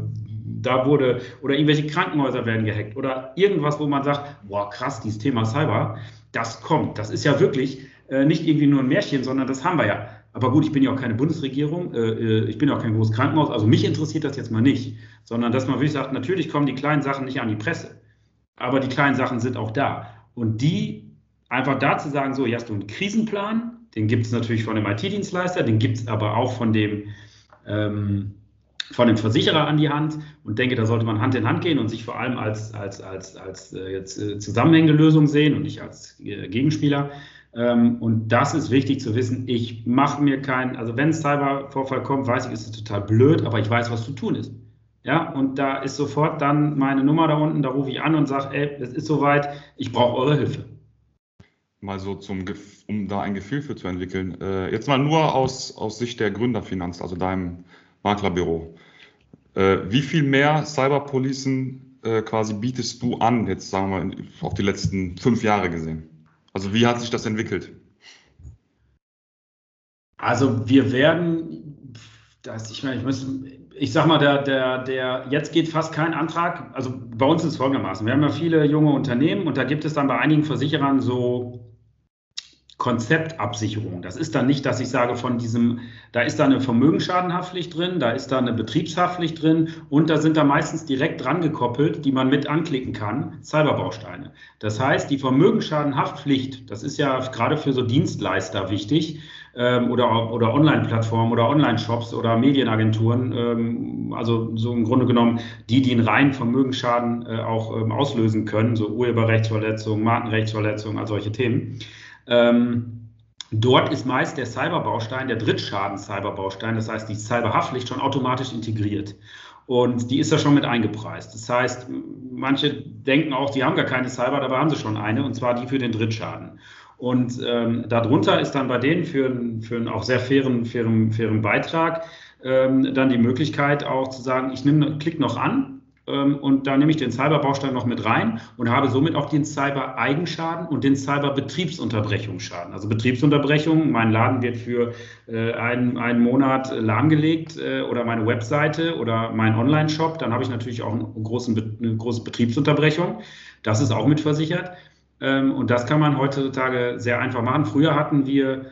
da wurde, oder irgendwelche Krankenhäuser werden gehackt oder irgendwas, wo man sagt, boah, krass, dieses Thema Cyber, das kommt. Das ist ja wirklich äh, nicht irgendwie nur ein Märchen, sondern das haben wir ja. Aber gut, ich bin ja auch keine Bundesregierung, äh, äh, ich bin ja auch kein großes Krankenhaus, also mich interessiert das jetzt mal nicht, sondern dass man wirklich sagt, natürlich kommen die kleinen Sachen nicht an die Presse, aber die kleinen Sachen sind auch da. Und die einfach da zu sagen, so, hier hast du einen Krisenplan, den gibt es natürlich von dem IT-Dienstleister, den gibt es aber auch von dem, ähm, von dem Versicherer an die Hand und denke, da sollte man Hand in Hand gehen und sich vor allem als, als, als, als äh, jetzt, äh, zusammenhängende Lösung sehen und nicht als äh, Gegenspieler. Ähm, und das ist wichtig zu wissen. Ich mache mir keinen, also wenn ein Cybervorfall kommt, weiß ich, ist es total blöd, aber ich weiß, was zu tun ist. Ja, und da ist sofort dann meine Nummer da unten, da rufe ich an und sage, ey, es ist soweit, ich brauche eure Hilfe. Mal so zum, um da ein Gefühl für zu entwickeln. Äh, jetzt mal nur aus, aus Sicht der Gründerfinanz, also deinem Maklerbüro. Äh, wie viel mehr Cyberpolicen äh, quasi bietest du an, jetzt sagen wir auf die letzten fünf Jahre gesehen? Also wie hat sich das entwickelt? Also wir werden, das, ich meine, ich muss, ich sag mal, der, der, der, jetzt geht fast kein Antrag. Also bei uns ist es folgendermaßen. Wir haben ja viele junge Unternehmen und da gibt es dann bei einigen Versicherern so Konzeptabsicherung. Das ist dann nicht, dass ich sage, von diesem, da ist da eine Vermögensschadenhaftpflicht drin, da ist da eine Betriebshaftpflicht drin und da sind da meistens direkt dran gekoppelt, die man mit anklicken kann, Cyberbausteine. Das heißt, die Vermögensschadenhaftpflicht, das ist ja gerade für so Dienstleister wichtig, ähm, oder, oder Online-Plattformen oder Online-Shops oder Medienagenturen, ähm, also so im Grunde genommen die, die einen reinen Vermögensschaden äh, auch ähm, auslösen können, so Urheberrechtsverletzungen, Markenrechtsverletzungen, all solche Themen. Ähm, dort ist meist der Cyberbaustein, der Drittschaden-Cyberbaustein, das heißt die Cyberhaftpflicht schon automatisch integriert. Und die ist da schon mit eingepreist. Das heißt, manche denken auch, die haben gar keine Cyber, dabei haben sie schon eine, und zwar die für den Drittschaden. Und ähm, darunter ist dann bei denen für, für einen auch sehr fairen, fairen, fairen Beitrag ähm, dann die Möglichkeit auch zu sagen, ich nehme, klick noch an und da nehme ich den Cyber-Baustein noch mit rein und habe somit auch den Cyber-Eigenschaden und den Cyber-Betriebsunterbrechungsschaden. Also Betriebsunterbrechung, mein Laden wird für äh, einen, einen Monat lahmgelegt äh, oder meine Webseite oder mein Online-Shop, dann habe ich natürlich auch einen großen, eine große Betriebsunterbrechung. Das ist auch mitversichert. Ähm, und das kann man heutzutage sehr einfach machen. Früher hatten wir,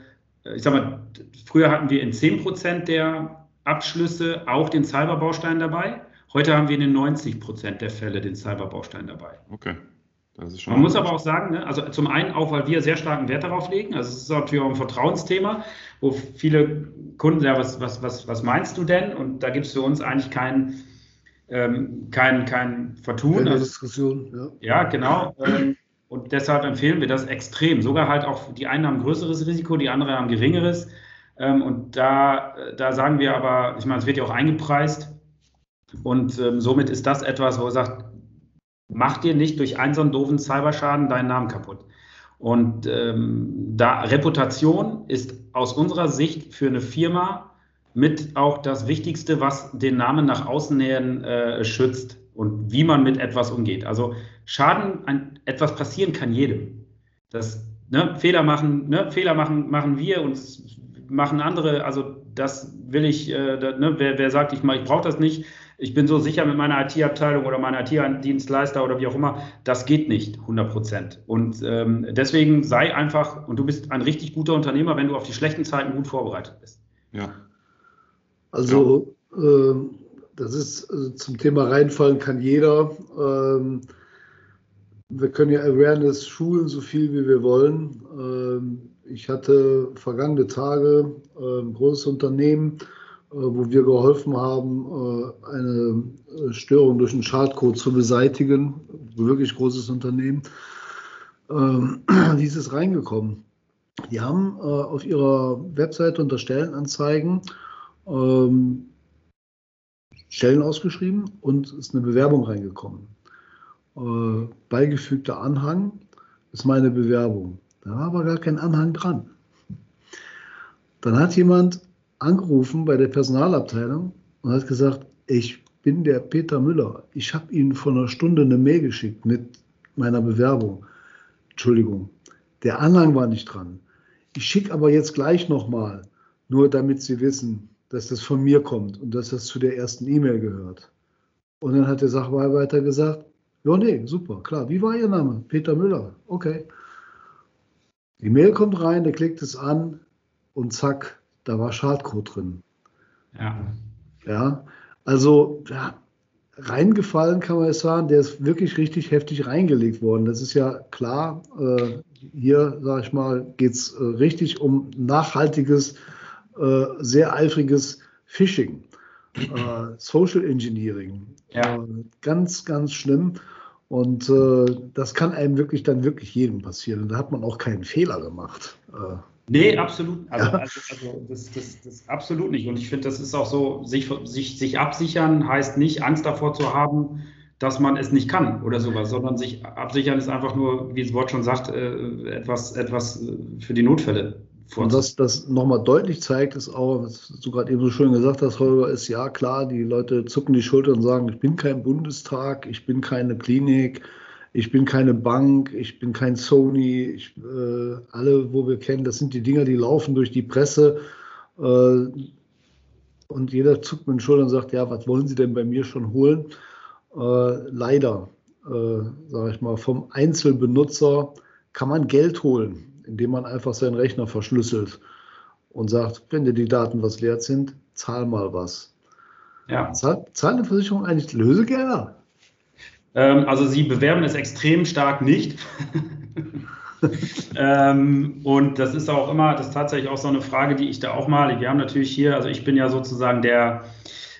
äh, ich sag mal, früher hatten wir in 10% der Abschlüsse auch den Cyber-Baustein dabei. Heute haben wir in den 90 Prozent der Fälle den Cyberbaustein dabei. Okay. Man muss aber auch sagen, ne, also zum einen auch, weil wir sehr starken Wert darauf legen, also es ist natürlich auch ein Vertrauensthema, wo viele Kunden sagen, was, was, was, was meinst du denn? Und da gibt es für uns eigentlich kein, ähm, kein, kein Vertun. Keine Diskussion, ja. Ja, genau. Ähm, und deshalb empfehlen wir das extrem. Sogar halt auch die einen haben größeres Risiko, die anderen haben geringeres. Ähm, und da, da sagen wir aber, ich meine, es wird ja auch eingepreist, und ähm, somit ist das etwas, wo er sagt, mach dir nicht durch einen so einen doofen Cyberschaden deinen Namen kaputt. Und ähm, da Reputation ist aus unserer Sicht für eine Firma mit auch das Wichtigste, was den Namen nach außen nähern äh, schützt und wie man mit etwas umgeht. Also Schaden, ein, etwas passieren kann jedem. Das ne, Fehler machen, ne, Fehler machen, machen wir und machen andere. Also das will ich, äh, ne, wer, wer sagt, ich, ich brauche das nicht, ich bin so sicher mit meiner IT-Abteilung oder meiner IT-Dienstleister oder wie auch immer, das geht nicht 100 Prozent. Und ähm, deswegen sei einfach, und du bist ein richtig guter Unternehmer, wenn du auf die schlechten Zeiten gut vorbereitet bist. Ja. Also, ja. Äh, das ist äh, zum Thema reinfallen kann jeder. Ähm, wir können ja Awareness schulen, so viel wie wir wollen. Ähm, ich hatte vergangene Tage äh, ein großes Unternehmen, wo wir geholfen haben, äh, eine äh, Störung durch einen Schadcode zu beseitigen. Wirklich großes Unternehmen. Ähm, wie ist es reingekommen? Die haben auf ihrer Webseite unter Stellenanzeigen ähm, Stellen ausgeschrieben und ist eine Bewerbung reingekommen. beigefügter Anhang ist meine Bewerbung. Da war aber gar kein Anhang dran. Dann hat jemand angerufen bei der Personalabteilung und hat gesagt, ich bin der Peter Müller. Ich habe Ihnen vor einer Stunde eine Mail geschickt mit meiner Bewerbung. Entschuldigung, der Anhang war nicht dran. Ich schicke aber jetzt gleich nochmal, nur damit Sie wissen, dass das von mir kommt und dass das zu der ersten E-Mail gehört. Und dann hat der Sachbearbeiter gesagt, ja, nee, super, klar. Wie war Ihr Name? Peter Müller. Okay. Die Mail kommt rein, der klickt es an und zack, da war Schadcode drin. Ja. Ja, also ja, reingefallen kann man es sagen, der ist wirklich richtig heftig reingelegt worden. Das ist ja klar. Äh, hier, sage ich mal, geht es äh, richtig um nachhaltiges, äh, sehr eifriges Phishing. Äh, Social Engineering. Ja. Äh, ganz, ganz schlimm. Und äh, das kann einem wirklich dann wirklich jedem passieren. Und da hat man auch keinen Fehler gemacht. Nee, absolut. Also, ja. also, also das, das, das, absolut nicht. Und ich finde, das ist auch so, sich, sich, sich absichern heißt nicht, Angst davor zu haben, dass man es nicht kann oder sowas, sondern sich absichern ist einfach nur, wie das Wort schon sagt, äh, etwas, etwas für die Notfälle. Und was das nochmal deutlich zeigt, ist auch, was du gerade eben so schön gesagt hast, Holger, ist ja klar, die Leute zucken die Schulter und sagen, ich bin kein Bundestag, ich bin keine Klinik, ich bin keine Bank, ich bin kein Sony, ich, äh, alle, wo wir kennen, das sind die Dinger, die laufen durch die Presse. Äh, und jeder zuckt mit den Schultern und sagt, ja, was wollen Sie denn bei mir schon holen? Äh, leider, äh, sage ich mal, vom Einzelbenutzer kann man Geld holen, indem man einfach seinen Rechner verschlüsselt und sagt, wenn dir die Daten was wert sind, zahl mal was. Ja. Zahlt, zahlt eine Versicherung eigentlich Lösegelder? Ähm, also sie bewerben es extrem stark nicht. ähm, und das ist auch immer, das ist tatsächlich auch so eine Frage, die ich da auch mal, wir haben natürlich hier, also ich bin ja sozusagen der,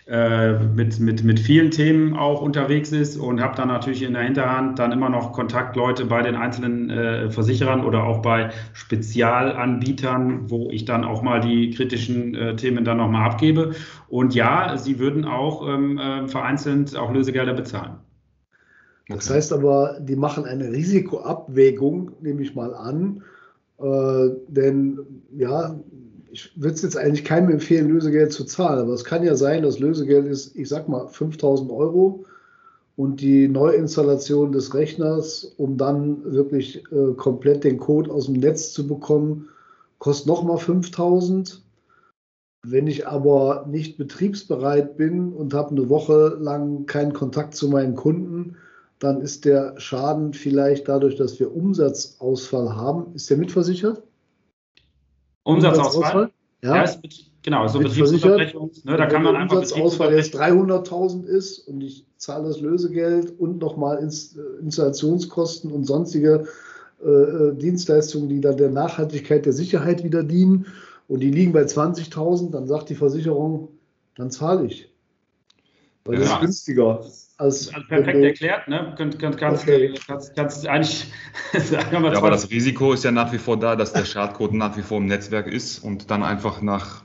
äh, mit, mit, mit vielen Themen auch unterwegs ist und habe dann natürlich in der Hinterhand dann immer noch Kontaktleute bei den einzelnen äh, Versicherern oder auch bei Spezialanbietern, wo ich dann auch mal die kritischen äh, Themen dann nochmal abgebe. Und ja, sie würden auch ähm, äh, vereinzelt auch Lösegelder bezahlen. Das heißt aber, die machen eine Risikoabwägung, nehme ich mal an. Äh, denn ja, ich würde es jetzt eigentlich keinem empfehlen, Lösegeld zu zahlen. Aber es kann ja sein, dass Lösegeld ist, ich sag mal, 5000 Euro. und die Neuinstallation des Rechners, um dann wirklich äh, komplett den Code aus dem Netz zu bekommen, kostet nochmal 5000. Wenn ich aber nicht betriebsbereit bin und habe eine Woche lang keinen Kontakt zu meinen Kunden, dann ist der Schaden vielleicht dadurch, dass wir Umsatzausfall haben, ist der mitversichert? Umsatzausfall? Umsatzausfall? Ja, ja ist mit, genau, so Betriebsunterbrechung. Ne, da kann man einfach Umsatzausfall jetzt 300.000 ist und ich zahle das Lösegeld und nochmal äh, Installationskosten und sonstige äh, äh, Dienstleistungen, die dann der Nachhaltigkeit, der Sicherheit wieder dienen und die liegen bei 20.000, dann sagt die Versicherung, dann zahle ich. Weil ja. das ist günstiger. Als also perfekt erklärt, ne? Könnt, kannst, okay. kannst, kannst eigentlich sagen ja, aber das Risiko ist ja nach wie vor da, dass der Schadcode nach wie vor im Netzwerk ist und dann einfach nach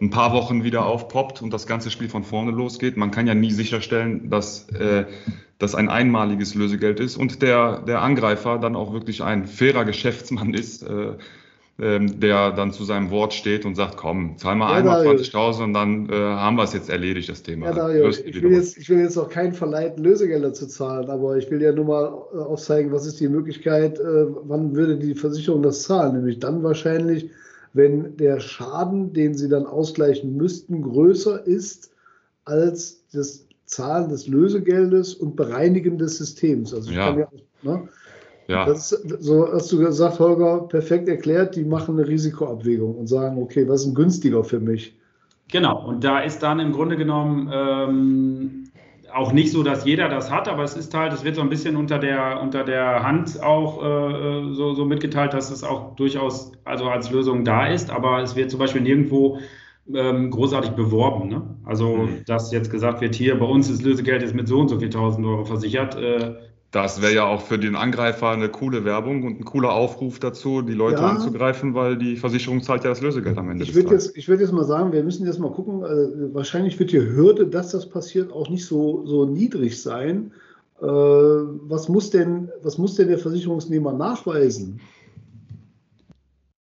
ein paar Wochen wieder aufpoppt und das ganze Spiel von vorne losgeht. Man kann ja nie sicherstellen, dass äh, das ein einmaliges Lösegeld ist und der, der Angreifer dann auch wirklich ein fairer Geschäftsmann ist. Äh, ähm, der dann zu seinem Wort steht und sagt, komm, zahl mal ja, einmal 20.000 und dann äh, haben wir es jetzt erledigt, das Thema. Ja, Dario, ich, will jetzt, ich will jetzt auch keinen verleiten, Lösegelder zu zahlen, aber ich will ja nur mal äh, aufzeigen, was ist die Möglichkeit, äh, wann würde die Versicherung das zahlen? Nämlich dann wahrscheinlich, wenn der Schaden, den sie dann ausgleichen müssten, größer ist als das Zahlen des Lösegeldes und Bereinigen des Systems. Also ich ja. kann ja, ne? Ja. Das, so hast du gesagt, Holger, perfekt erklärt, die machen eine Risikoabwägung und sagen, okay, was ist denn günstiger für mich? Genau, und da ist dann im Grunde genommen ähm, auch nicht so, dass jeder das hat, aber es ist halt, es wird so ein bisschen unter der, unter der Hand auch äh, so, so mitgeteilt, dass es auch durchaus also als Lösung da ist, aber es wird zum Beispiel nirgendwo ähm, großartig beworben. Ne? Also, mhm. dass jetzt gesagt wird, hier bei uns ist Lösegeld jetzt mit so und so viel tausend Euro versichert, äh, das wäre ja auch für den Angreifer eine coole Werbung und ein cooler Aufruf dazu, die Leute ja. anzugreifen, weil die Versicherung zahlt ja das Lösegeld am Ende ich des Tages. Jetzt, ich würde jetzt mal sagen, wir müssen jetzt mal gucken, äh, wahrscheinlich wird die Hürde, dass das passiert, auch nicht so, so niedrig sein. Äh, was, muss denn, was muss denn der Versicherungsnehmer nachweisen?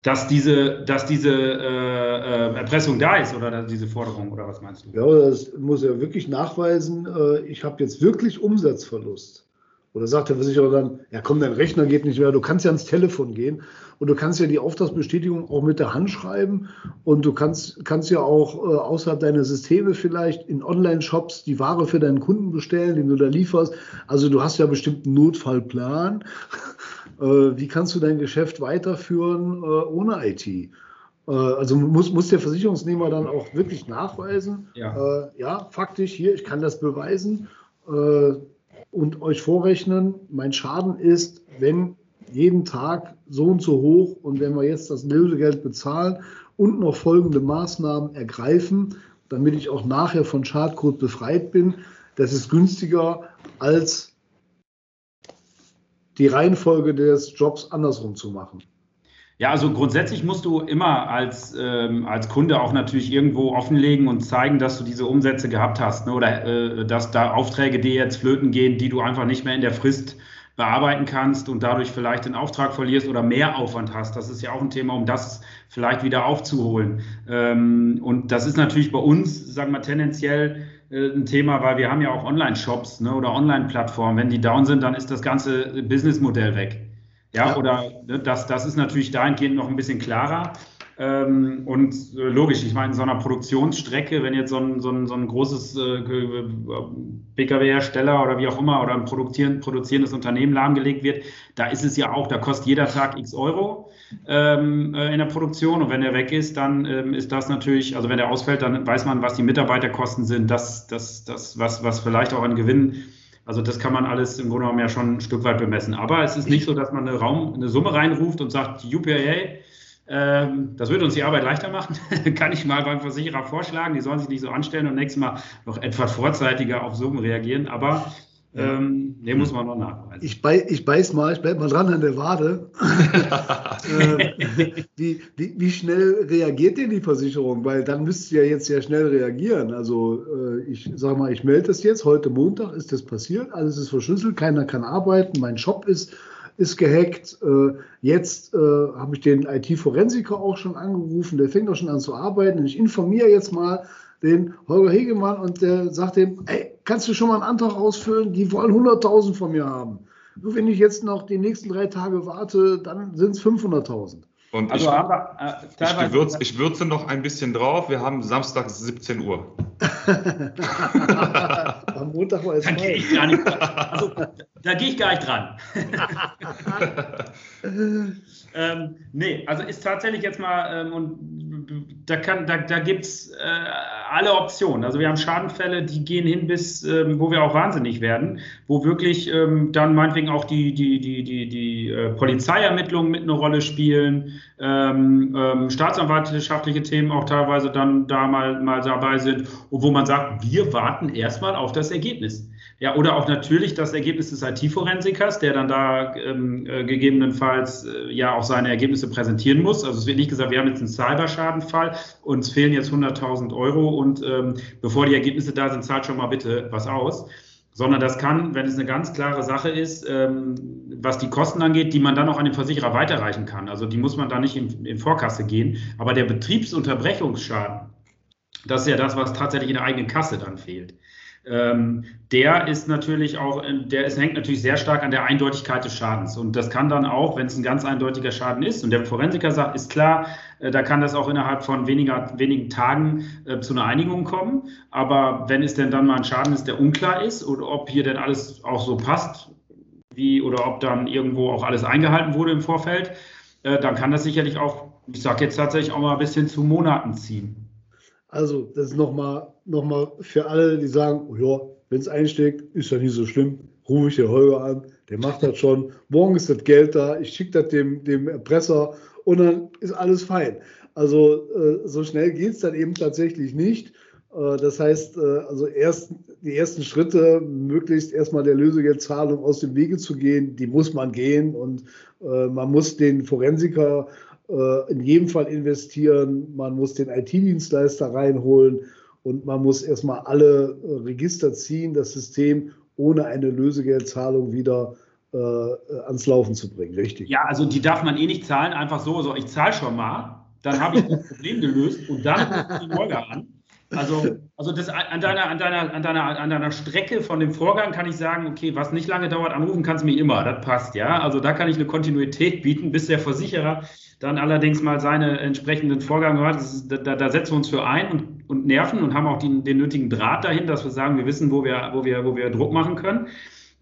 Dass diese, dass diese äh, äh Erpressung da ist oder diese Forderung oder was meinst du? Ja, das muss er wirklich nachweisen. Äh, ich habe jetzt wirklich Umsatzverlust. Oder sagt der Versicherer dann, ja komm, dein Rechner geht nicht mehr, du kannst ja ans Telefon gehen und du kannst ja die Auftragsbestätigung auch mit der Hand schreiben und du kannst, kannst ja auch äh, außerhalb deiner Systeme vielleicht in Online-Shops die Ware für deinen Kunden bestellen, den du da lieferst. Also du hast ja bestimmt einen Notfallplan. äh, wie kannst du dein Geschäft weiterführen äh, ohne IT? Äh, also muss, muss der Versicherungsnehmer dann auch wirklich nachweisen, ja, äh, ja faktisch hier, ich kann das beweisen. Und euch vorrechnen, mein Schaden ist, wenn jeden Tag so und so hoch und wenn wir jetzt das Lösegeld bezahlen und noch folgende Maßnahmen ergreifen, damit ich auch nachher von Schadcode befreit bin, das ist günstiger als die Reihenfolge des Jobs andersrum zu machen. Ja, also grundsätzlich musst du immer als, ähm, als Kunde auch natürlich irgendwo offenlegen und zeigen, dass du diese Umsätze gehabt hast ne? oder äh, dass da Aufträge dir jetzt flöten gehen, die du einfach nicht mehr in der Frist bearbeiten kannst und dadurch vielleicht den Auftrag verlierst oder mehr Aufwand hast. Das ist ja auch ein Thema, um das vielleicht wieder aufzuholen. Ähm, und das ist natürlich bei uns, sagen wir tendenziell äh, ein Thema, weil wir haben ja auch Online-Shops ne, oder Online-Plattformen. Wenn die down sind, dann ist das ganze Businessmodell weg. Ja, ja. oder ne, das, das ist natürlich dahingehend noch ein bisschen klarer. Ähm, und äh, logisch, ich meine, in so einer Produktionsstrecke, wenn jetzt so ein, so ein, so ein großes äh, Pkw-Hersteller oder wie auch immer oder ein produzieren, produzierendes Unternehmen lahmgelegt wird, da ist es ja auch, da kostet jeder Tag x Euro ähm, äh, in der Produktion und wenn der weg ist, dann ähm, ist das natürlich, also wenn der ausfällt, dann weiß man, was die Mitarbeiterkosten sind, das, das, das was, was vielleicht auch an Gewinn also das kann man alles im Grunde genommen ja schon ein Stück weit bemessen. Aber es ist nicht so, dass man eine, Raum, eine Summe reinruft und sagt, UPA, ähm, das würde uns die Arbeit leichter machen. kann ich mal beim Versicherer vorschlagen, die sollen sich nicht so anstellen und nächstes Mal noch etwas vorzeitiger auf Summen reagieren. Aber ähm, den muss man noch nachweisen. Ich, bei, ich beiß mal, ich bleib mal dran an der Wade. äh, wie, wie, wie, schnell reagiert denn die Versicherung? Weil dann müsst ihr ja jetzt sehr schnell reagieren. Also äh, ich sage mal, ich melde das jetzt, heute Montag ist das passiert, alles ist verschlüsselt, keiner kann arbeiten, mein Shop ist, ist gehackt. Äh, jetzt äh, habe ich den IT-Forensiker auch schon angerufen, der fängt auch schon an zu arbeiten. Ich informiere jetzt mal den Holger Hegemann und der sagt dem, ey, kannst du schon mal einen Antrag ausfüllen, die wollen 100.000 von mir haben. Nur wenn ich jetzt noch die nächsten drei Tage warte, dann sind es 500.000. Und also ich, aber, äh, ich, gewürze, ich würze noch ein bisschen drauf. Wir haben Samstag 17 Uhr. Am Montag war es da gehe ich gar nicht also, Da gehe ich gar nicht dran. ähm, nee, also ist tatsächlich jetzt mal, ähm, und da, da, da gibt es äh, alle Optionen. Also wir haben Schadenfälle, die gehen hin bis, ähm, wo wir auch wahnsinnig werden, wo wirklich ähm, dann meinetwegen auch die, die, die, die, die äh, Polizeiermittlungen mit eine Rolle spielen, ähm, ähm, staatsanwaltschaftliche Themen auch teilweise dann da mal, mal dabei sind, wo man sagt, wir warten erstmal auf das Ergebnis. Ja, oder auch natürlich das Ergebnis des IT-Forensikers, der dann da ähm, äh, gegebenenfalls äh, ja auch seine Ergebnisse präsentieren muss. Also es wird nicht gesagt, wir haben jetzt einen Cyberschadenfall, uns fehlen jetzt 100.000 Euro und ähm, bevor die Ergebnisse da sind, zahlt schon mal bitte was aus. Sondern das kann, wenn es eine ganz klare Sache ist, ähm, was die Kosten angeht, die man dann auch an den Versicherer weiterreichen kann. Also die muss man da nicht in, in Vorkasse gehen. Aber der Betriebsunterbrechungsschaden, das ist ja das, was tatsächlich in der eigenen Kasse dann fehlt. Ähm, der ist natürlich auch, der ist, hängt natürlich sehr stark an der Eindeutigkeit des Schadens. Und das kann dann auch, wenn es ein ganz eindeutiger Schaden ist, und der Forensiker sagt, ist klar, äh, da kann das auch innerhalb von weniger, wenigen Tagen äh, zu einer Einigung kommen. Aber wenn es denn dann mal ein Schaden ist, der unklar ist, oder ob hier denn alles auch so passt, wie, oder ob dann irgendwo auch alles eingehalten wurde im Vorfeld, äh, dann kann das sicherlich auch, ich sage jetzt tatsächlich auch mal ein bisschen zu Monaten ziehen. Also, das ist nochmal noch mal für alle, die sagen, oh ja, wenn es einsteckt, ist ja nicht so schlimm, rufe ich den Holger an, der macht das schon. Morgen ist das Geld da, ich schicke das dem, dem Erpresser und dann ist alles fein. Also, äh, so schnell geht es dann eben tatsächlich nicht. Äh, das heißt, äh, also erst die ersten Schritte, möglichst erstmal der Lösegeldzahlung aus dem Wege zu gehen, die muss man gehen und äh, man muss den Forensiker in jedem Fall investieren, man muss den IT-Dienstleister reinholen und man muss erstmal alle äh, Register ziehen, das System ohne eine Lösegeldzahlung wieder äh, ans Laufen zu bringen, richtig? Ja, also die darf man eh nicht zahlen, einfach so, so ich zahle schon mal, dann habe ich das Problem gelöst und dann ruft die Morgen an. Also, also das, an, deiner, an, deiner, an, deiner, an deiner Strecke von dem Vorgang kann ich sagen, okay, was nicht lange dauert, anrufen kannst du mich immer, das passt, ja. Also da kann ich eine Kontinuität bieten, bis der Versicherer dann allerdings mal seine entsprechenden Vorgänge hat. Ist, da, da, setzen wir uns für ein und, und nerven und haben auch die, den nötigen Draht dahin, dass wir sagen, wir wissen, wo wir, wo wir, wo wir Druck machen können.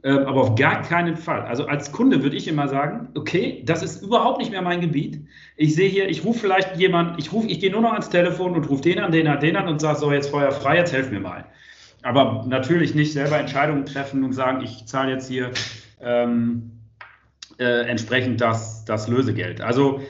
Ähm, aber auf gar keinen Fall. Also als Kunde würde ich immer sagen, okay, das ist überhaupt nicht mehr mein Gebiet. Ich sehe hier, ich rufe vielleicht jemanden, ich rufe, ich gehe nur noch ans Telefon und rufe den an, den an, den an und sage, so, jetzt Feuer frei, jetzt helf mir mal. Aber natürlich nicht selber Entscheidungen treffen und sagen, ich zahle jetzt hier ähm, äh, entsprechend das, das Lösegeld. Also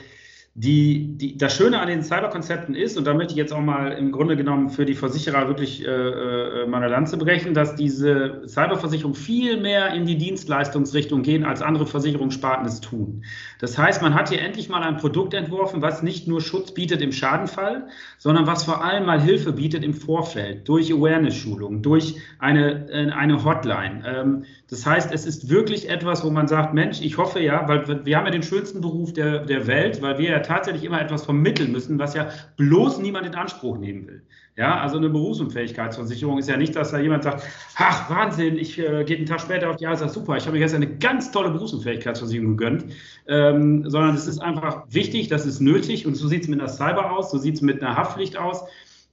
die, die, das Schöne an den Cyberkonzepten ist, und da möchte ich jetzt auch mal im Grunde genommen für die Versicherer wirklich äh, äh, meine Lanze brechen, dass diese Cyberversicherung viel mehr in die Dienstleistungsrichtung gehen, als andere Versicherungssparten es tun. Das heißt, man hat hier endlich mal ein Produkt entworfen, was nicht nur Schutz bietet im Schadenfall, sondern was vor allem mal Hilfe bietet im Vorfeld, durch Awareness-Schulung, durch eine, äh, eine Hotline. Ähm, das heißt, es ist wirklich etwas, wo man sagt, Mensch, ich hoffe ja, weil wir haben ja den schönsten Beruf der, der Welt, weil wir ja tatsächlich immer etwas vermitteln müssen, was ja bloß niemand in Anspruch nehmen will. Ja, also eine Berufsunfähigkeitsversicherung ist ja nicht, dass da jemand sagt, ach Wahnsinn, ich äh, gehe einen Tag später auf die Jahre, super, ich habe mir jetzt eine ganz tolle Berufsunfähigkeitsversicherung gegönnt, ähm, sondern es ist einfach wichtig, das ist nötig und so sieht es mit einer Cyber aus, so sieht es mit einer Haftpflicht aus.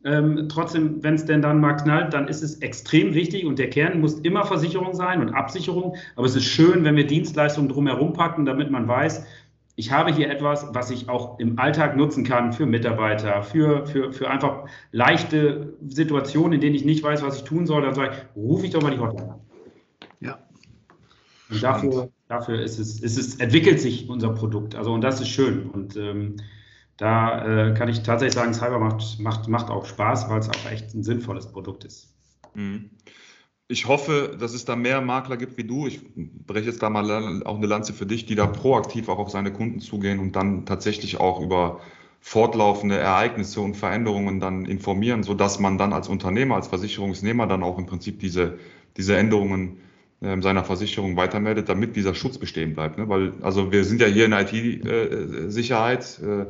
Ähm, trotzdem, wenn es denn dann mal knallt, dann ist es extrem wichtig und der Kern muss immer Versicherung sein und Absicherung. Aber es ist schön, wenn wir Dienstleistungen drumherum packen, damit man weiß, ich habe hier etwas, was ich auch im Alltag nutzen kann für Mitarbeiter, für, für, für einfach leichte Situationen, in denen ich nicht weiß, was ich tun soll. Dann sage ich, rufe ich doch mal die Hotline an. Ja. Und dafür, dafür ist es, ist es, entwickelt sich unser Produkt. Also, und das ist schön. Und ähm, da äh, kann ich tatsächlich sagen, Cyber macht, macht, macht auch Spaß, weil es auch echt ein sinnvolles Produkt ist. Mhm. Ich hoffe, dass es da mehr Makler gibt wie du. Ich breche jetzt da mal auch eine Lanze für dich, die da proaktiv auch auf seine Kunden zugehen und dann tatsächlich auch über fortlaufende Ereignisse und Veränderungen dann informieren, sodass man dann als Unternehmer, als Versicherungsnehmer dann auch im Prinzip diese, diese Änderungen äh, seiner Versicherung weitermeldet, damit dieser Schutz bestehen bleibt. Ne? Weil, also wir sind ja hier in IT-Sicherheit. Äh, äh,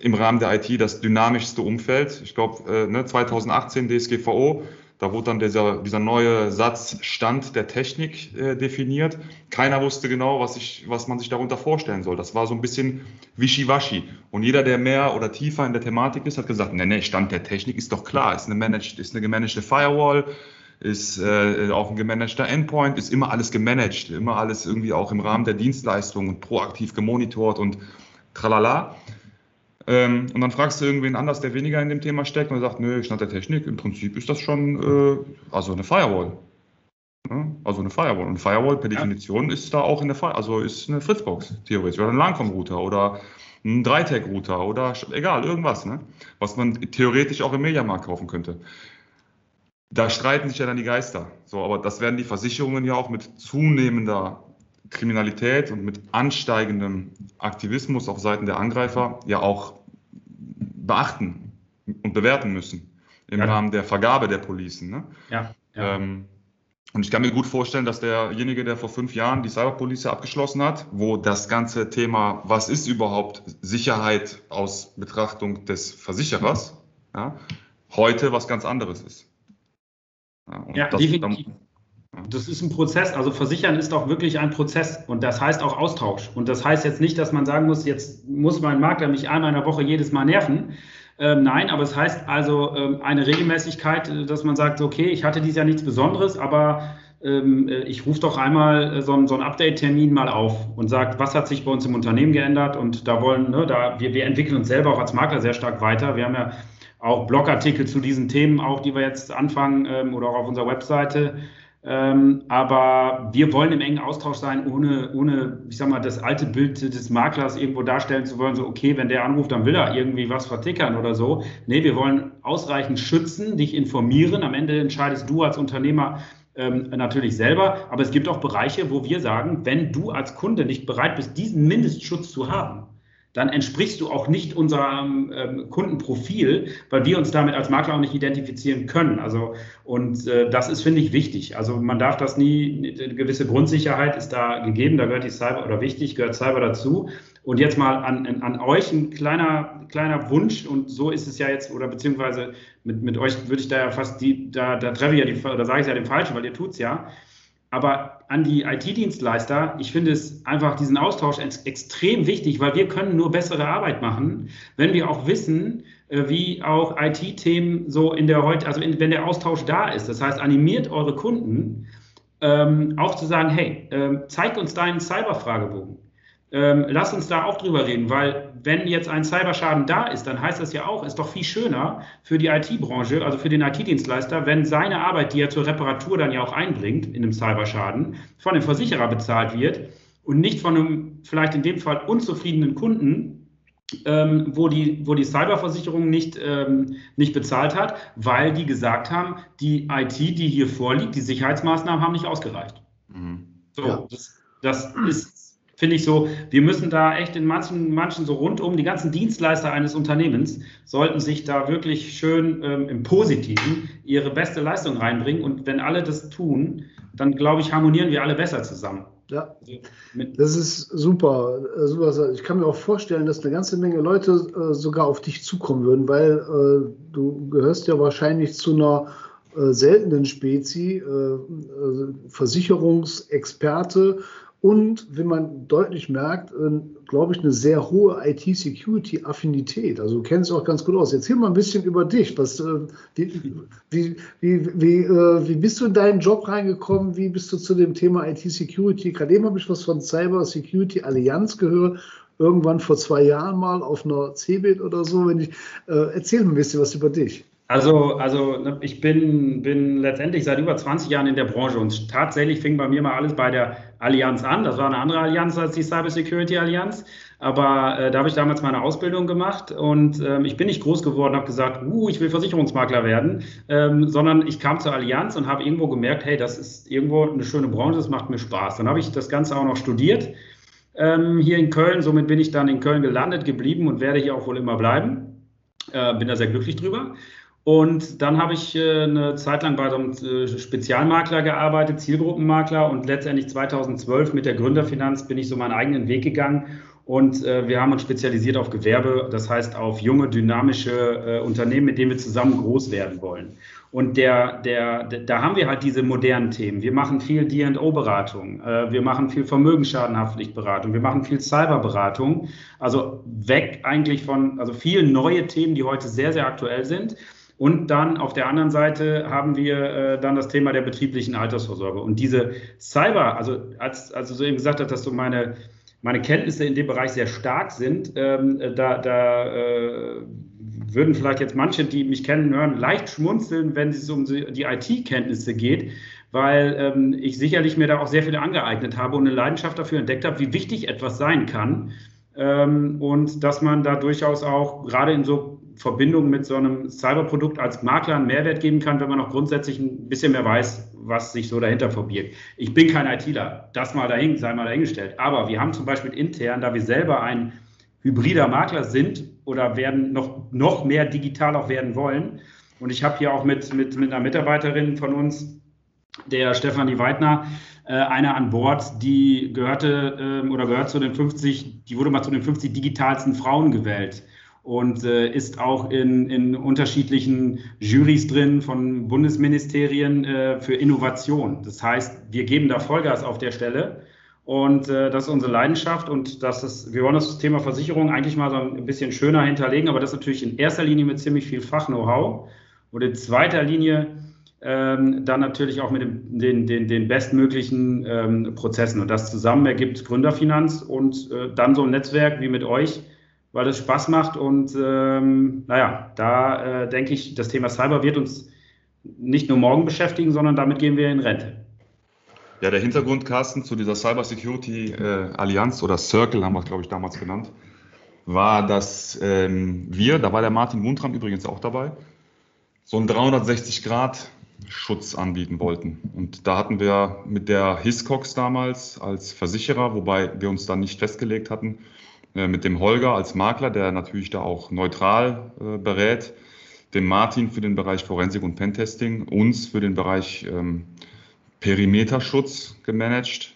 im Rahmen der IT das dynamischste Umfeld. Ich glaube, äh, ne, 2018 DSGVO, Da wurde dann dieser, dieser neue Satz Stand der Technik äh, definiert. Keiner wusste genau, was, ich, was man sich darunter vorstellen soll. Das war so ein bisschen wischiwaschi. Und jeder, der mehr oder tiefer in der Thematik ist, hat gesagt, nee, nee, Stand der Technik ist doch klar, ist eine, managed, ist eine gemanagte Firewall, ist äh, auch ein gemanagter Endpoint, ist immer alles gemanagt, immer alles irgendwie auch im Rahmen der Dienstleistung und proaktiv gemonitort und tralala. Ähm, und dann fragst du irgendwen anders, der weniger in dem Thema steckt und sagt, nö, Stand der Technik, im Prinzip ist das schon äh, also eine Firewall. Ja, also eine Firewall. Und Firewall per Definition ist da auch in der Firewall, also ist eine Fritzbox theoretisch oder ein Langcom-Router oder ein Dreitag-Router oder egal, irgendwas, ne? was man theoretisch auch im Mediamarkt kaufen könnte. Da streiten sich ja dann die Geister. So, aber das werden die Versicherungen ja auch mit zunehmender Kriminalität und mit ansteigendem Aktivismus auf Seiten der Angreifer ja auch beachten und bewerten müssen im ja. Rahmen der Vergabe der Policen. Ne? Ja. ja. Ähm, und ich kann mir gut vorstellen, dass derjenige, der vor fünf Jahren die Cyberpolice abgeschlossen hat, wo das ganze Thema, was ist überhaupt Sicherheit aus Betrachtung des Versicherers, ja, heute was ganz anderes ist. Ja, ja das, definitiv. Das ist ein Prozess. Also versichern ist auch wirklich ein Prozess und das heißt auch Austausch. Und das heißt jetzt nicht, dass man sagen muss, jetzt muss mein Makler mich einmal in der Woche jedes Mal nerven. Ähm, nein, aber es heißt also ähm, eine Regelmäßigkeit, äh, dass man sagt, okay, ich hatte dieses Jahr nichts Besonderes, aber ähm, äh, ich rufe doch einmal äh, so, so einen Update-Termin mal auf und sage, was hat sich bei uns im Unternehmen geändert und da wollen, ne, da, wir, wir entwickeln uns selber auch als Makler sehr stark weiter. Wir haben ja auch Blogartikel zu diesen Themen, auch die wir jetzt anfangen ähm, oder auch auf unserer Webseite ähm, aber wir wollen im engen Austausch sein, ohne, ohne, ich sag mal, das alte Bild des Maklers irgendwo darstellen zu wollen, so, okay, wenn der anruft, dann will er irgendwie was vertickern oder so. Nee, wir wollen ausreichend schützen, dich informieren. Am Ende entscheidest du als Unternehmer, ähm, natürlich selber, aber es gibt auch Bereiche, wo wir sagen, wenn du als Kunde nicht bereit bist, diesen Mindestschutz zu haben, dann entsprichst du auch nicht unserem ähm, Kundenprofil, weil wir uns damit als Makler auch nicht identifizieren können. Also, und äh, das ist, finde ich, wichtig. Also man darf das nie, eine gewisse Grundsicherheit ist da gegeben, da gehört die Cyber oder wichtig, gehört Cyber dazu. Und jetzt mal an, an euch ein kleiner, kleiner Wunsch, und so ist es ja jetzt, oder beziehungsweise mit, mit euch würde ich da ja fast die, da, da treffe ich ja die, oder sage ich ja den Falschen, weil ihr tut es ja. Aber an die IT-Dienstleister, ich finde es einfach diesen Austausch ex extrem wichtig, weil wir können nur bessere Arbeit machen, wenn wir auch wissen, äh, wie auch IT-Themen so in der heute, also in, wenn der Austausch da ist. Das heißt, animiert eure Kunden ähm, auch zu sagen, hey, ähm, zeig uns deinen Cyber-Fragebogen. Ähm, lass uns da auch drüber reden, weil wenn jetzt ein Cyberschaden da ist, dann heißt das ja auch, ist doch viel schöner für die IT-Branche, also für den IT-Dienstleister, wenn seine Arbeit, die er zur Reparatur dann ja auch einbringt in einem Cyberschaden, von dem Versicherer bezahlt wird und nicht von einem vielleicht in dem Fall unzufriedenen Kunden, ähm, wo, die, wo die Cyberversicherung nicht, ähm, nicht bezahlt hat, weil die gesagt haben, die IT, die hier vorliegt, die Sicherheitsmaßnahmen haben nicht ausgereicht. Mhm. So, ja. das, das ist finde ich so, wir müssen da echt in manchen, manchen so rundum, die ganzen Dienstleister eines Unternehmens sollten sich da wirklich schön ähm, im Positiven ihre beste Leistung reinbringen. Und wenn alle das tun, dann glaube ich, harmonieren wir alle besser zusammen. Ja, das ist super. Ich kann mir auch vorstellen, dass eine ganze Menge Leute äh, sogar auf dich zukommen würden, weil äh, du gehörst ja wahrscheinlich zu einer äh, seltenen Spezie, äh, Versicherungsexperte und wenn man deutlich merkt, äh, glaube ich, eine sehr hohe IT-Security-Affinität. Also du kennst auch ganz gut aus. Erzähl mal ein bisschen über dich. Was, äh, wie, wie, wie, wie, äh, wie bist du in deinen Job reingekommen? Wie bist du zu dem Thema IT-Security? Gerade eben habe ich was von Cyber Security Allianz gehört. Irgendwann vor zwei Jahren mal auf einer CeBIT oder so. Wenn ich, äh, erzähl mal ein bisschen was über dich. Also, also ne, ich bin, bin letztendlich seit über 20 Jahren in der Branche und tatsächlich fing bei mir mal alles bei der Allianz an. Das war eine andere Allianz als die Cyber Security Allianz. Aber äh, da habe ich damals meine Ausbildung gemacht und ähm, ich bin nicht groß geworden, habe gesagt, uh, ich will Versicherungsmakler werden, ähm, sondern ich kam zur Allianz und habe irgendwo gemerkt, hey, das ist irgendwo eine schöne Branche, das macht mir Spaß. Dann habe ich das Ganze auch noch studiert ähm, hier in Köln. Somit bin ich dann in Köln gelandet, geblieben und werde hier auch wohl immer bleiben. Äh, bin da sehr glücklich drüber. Und dann habe ich äh, eine Zeit lang bei so einem äh, Spezialmakler gearbeitet, Zielgruppenmakler. Und letztendlich 2012 mit der Gründerfinanz bin ich so meinen eigenen Weg gegangen Und äh, wir haben uns spezialisiert auf Gewerbe, das heißt auf junge, dynamische Unternehmen, mit denen wir zusammen groß werden wollen. Und der, der, da haben wir halt diese modernen Themen. Wir machen viel D&O-Beratung, wir machen viel Vermögensschadenhaftpflichtberatung, wir machen viel Cyberberatung. Also weg eigentlich von, also viele neue Themen, die heute sehr, sehr aktuell sind. Und dann auf der anderen Seite haben wir äh, dann das Thema der betrieblichen Altersvorsorge. Und diese Cyber, also als, als du so eben gesagt hast, dass du meine meine Kenntnisse in dem Bereich sehr stark sind, ähm, da, da äh, würden vielleicht jetzt manche, die mich kennen, hören, leicht schmunzeln, wenn es um die IT-Kenntnisse geht, weil ähm, ich sicherlich mir da auch sehr viele angeeignet habe und eine Leidenschaft dafür entdeckt habe, wie wichtig etwas sein kann. Ähm, und dass man da durchaus auch gerade in so Verbindung mit so einem Cyberprodukt als Makler einen Mehrwert geben kann, wenn man auch grundsätzlich ein bisschen mehr weiß, was sich so dahinter verbirgt. Ich bin kein ITler, das mal dahin, sei mal dahingestellt. Aber wir haben zum Beispiel intern, da wir selber ein hybrider Makler sind oder werden noch, noch mehr digital auch werden wollen. Und ich habe hier auch mit, mit, mit einer Mitarbeiterin von uns, der Stefanie Weidner, äh, eine an Bord, die gehörte äh, oder gehört zu den 50, die wurde mal zu den 50 digitalsten Frauen gewählt und äh, ist auch in, in unterschiedlichen Jurys drin von Bundesministerien äh, für Innovation. Das heißt, wir geben da Vollgas auf der Stelle und äh, das ist unsere Leidenschaft und das ist, wir wollen das Thema Versicherung eigentlich mal so ein bisschen schöner hinterlegen, aber das natürlich in erster Linie mit ziemlich viel Fach-Know-how und in zweiter Linie ähm, dann natürlich auch mit dem, den, den, den bestmöglichen ähm, Prozessen. Und das zusammen ergibt Gründerfinanz und äh, dann so ein Netzwerk wie mit euch, weil es Spaß macht. Und ähm, naja, da äh, denke ich, das Thema Cyber wird uns nicht nur morgen beschäftigen, sondern damit gehen wir in Rente. Ja, der Hintergrund, Carsten, zu dieser Cyber Security äh, Allianz oder Circle haben wir es, glaube ich, damals genannt, war, dass ähm, wir, da war der Martin Mundram übrigens auch dabei, so einen 360-Grad-Schutz anbieten wollten. Und da hatten wir mit der Hiscox damals als Versicherer, wobei wir uns da nicht festgelegt hatten, mit dem Holger als Makler, der natürlich da auch neutral äh, berät, den Martin für den Bereich Forensik und Pentesting, uns für den Bereich ähm, Perimeterschutz gemanagt.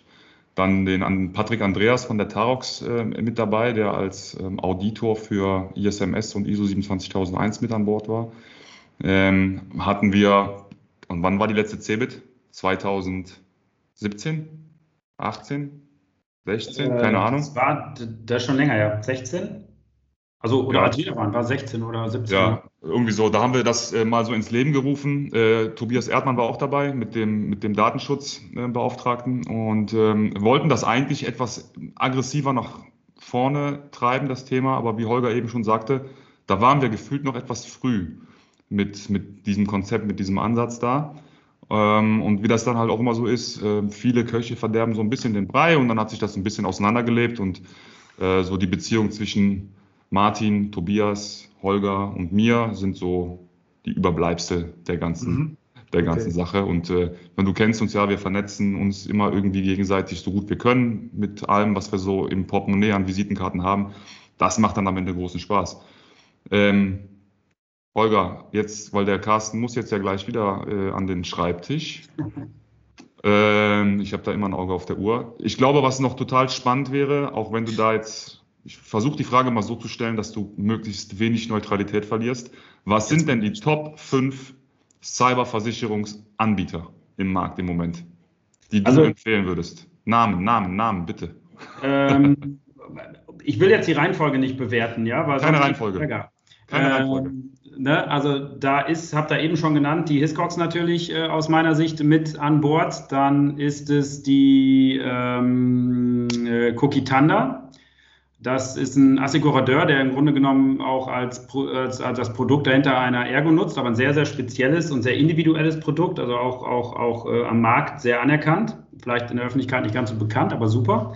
Dann den Patrick Andreas von der Tarox äh, mit dabei, der als ähm, Auditor für ISMS und ISO 27001 mit an Bord war. Ähm, hatten wir, und wann war die letzte CeBIT? 2017? 18? 16, äh, keine Ahnung. Das war das schon länger, ja. 16? Also, oder ja. als wir waren, war 16 oder 17. Ja, irgendwie so. Da haben wir das äh, mal so ins Leben gerufen. Äh, Tobias Erdmann war auch dabei mit dem, mit dem Datenschutzbeauftragten und ähm, wollten das eigentlich etwas aggressiver nach vorne treiben, das Thema. Aber wie Holger eben schon sagte, da waren wir gefühlt noch etwas früh mit, mit diesem Konzept, mit diesem Ansatz da. Ähm, und wie das dann halt auch immer so ist, äh, viele Köche verderben so ein bisschen den Brei und dann hat sich das ein bisschen auseinandergelebt und äh, so die Beziehung zwischen Martin, Tobias, Holger und mir sind so die Überbleibsel der ganzen, mhm. der ganzen okay. Sache. Und äh, wenn du kennst uns ja, wir vernetzen uns immer irgendwie gegenseitig so gut wir können mit allem, was wir so im Portemonnaie an Visitenkarten haben. Das macht dann am Ende großen Spaß. Ähm, Holger, jetzt, weil der Carsten muss jetzt ja gleich wieder äh, an den Schreibtisch. Ähm, ich habe da immer ein Auge auf der Uhr. Ich glaube, was noch total spannend wäre, auch wenn du da jetzt, ich versuche die Frage mal so zu stellen, dass du möglichst wenig Neutralität verlierst. Was sind denn die Top 5 Cyberversicherungsanbieter im Markt im Moment, die du also, empfehlen würdest? Namen, Namen, Namen, bitte. Ähm, ich will jetzt die Reihenfolge nicht bewerten, ja? Weil Keine Reihenfolge. Keine ähm, ne, also da ist, habt ihr eben schon genannt, die Hiscox natürlich äh, aus meiner Sicht mit an Bord. Dann ist es die ähm, äh, Cookie Thunder. Das ist ein Assekurateur, der im Grunde genommen auch als, als, als, das Produkt dahinter einer Ergo nutzt, aber ein sehr, sehr spezielles und sehr individuelles Produkt, also auch, auch, auch äh, am Markt sehr anerkannt. Vielleicht in der Öffentlichkeit nicht ganz so bekannt, aber super.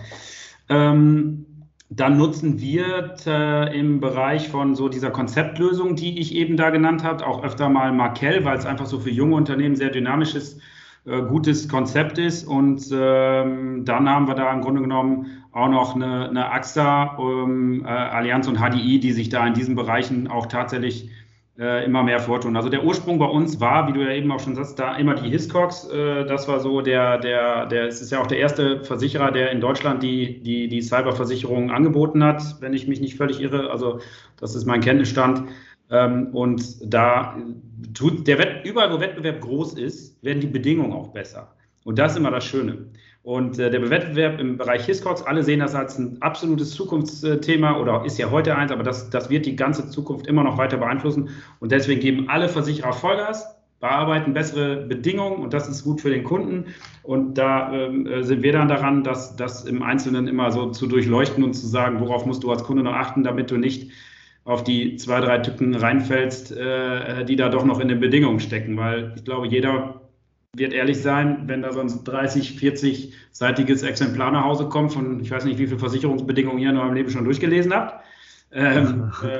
Ähm, dann nutzen wir äh, im Bereich von so dieser Konzeptlösung, die ich eben da genannt habe, auch öfter mal Markel, weil es einfach so für junge Unternehmen sehr dynamisches, äh, gutes Konzept ist. Und ähm, dann haben wir da im Grunde genommen auch noch eine, eine AXA, ähm, äh, Allianz und HDI, die sich da in diesen Bereichen auch tatsächlich äh, immer mehr vortun. Also der Ursprung bei uns war, wie du ja eben auch schon sagst, da immer die Hiscox. Äh, das war so der, der, der, es ist ja auch der erste Versicherer, der in Deutschland die, die, die Cyberversicherung angeboten hat, wenn ich mich nicht völlig irre. Also das ist mein Kenntnisstand. Ähm, und da tut der Wett, überall, wo Wettbewerb groß ist, werden die Bedingungen auch besser. Und das ist immer das Schöne. Und äh, der Wettbewerb im Bereich Hiscox, alle sehen das als ein absolutes Zukunftsthema oder ist ja heute eins, aber das, das wird die ganze Zukunft immer noch weiter beeinflussen. Und deswegen geben alle Versicherer Vollgas, bearbeiten bessere Bedingungen und das ist gut für den Kunden. Und da ähm, äh, sind wir dann daran, das, das im Einzelnen immer so zu durchleuchten und zu sagen, worauf musst du als Kunde noch achten, damit du nicht auf die zwei, drei Tücken reinfällst, äh, die da doch noch in den Bedingungen stecken. Weil ich glaube, jeder wird ehrlich sein, wenn da so ein 30, 40-seitiges Exemplar nach Hause kommt, von ich weiß nicht, wie viele Versicherungsbedingungen ihr in eurem Leben schon durchgelesen habt. Ähm, äh,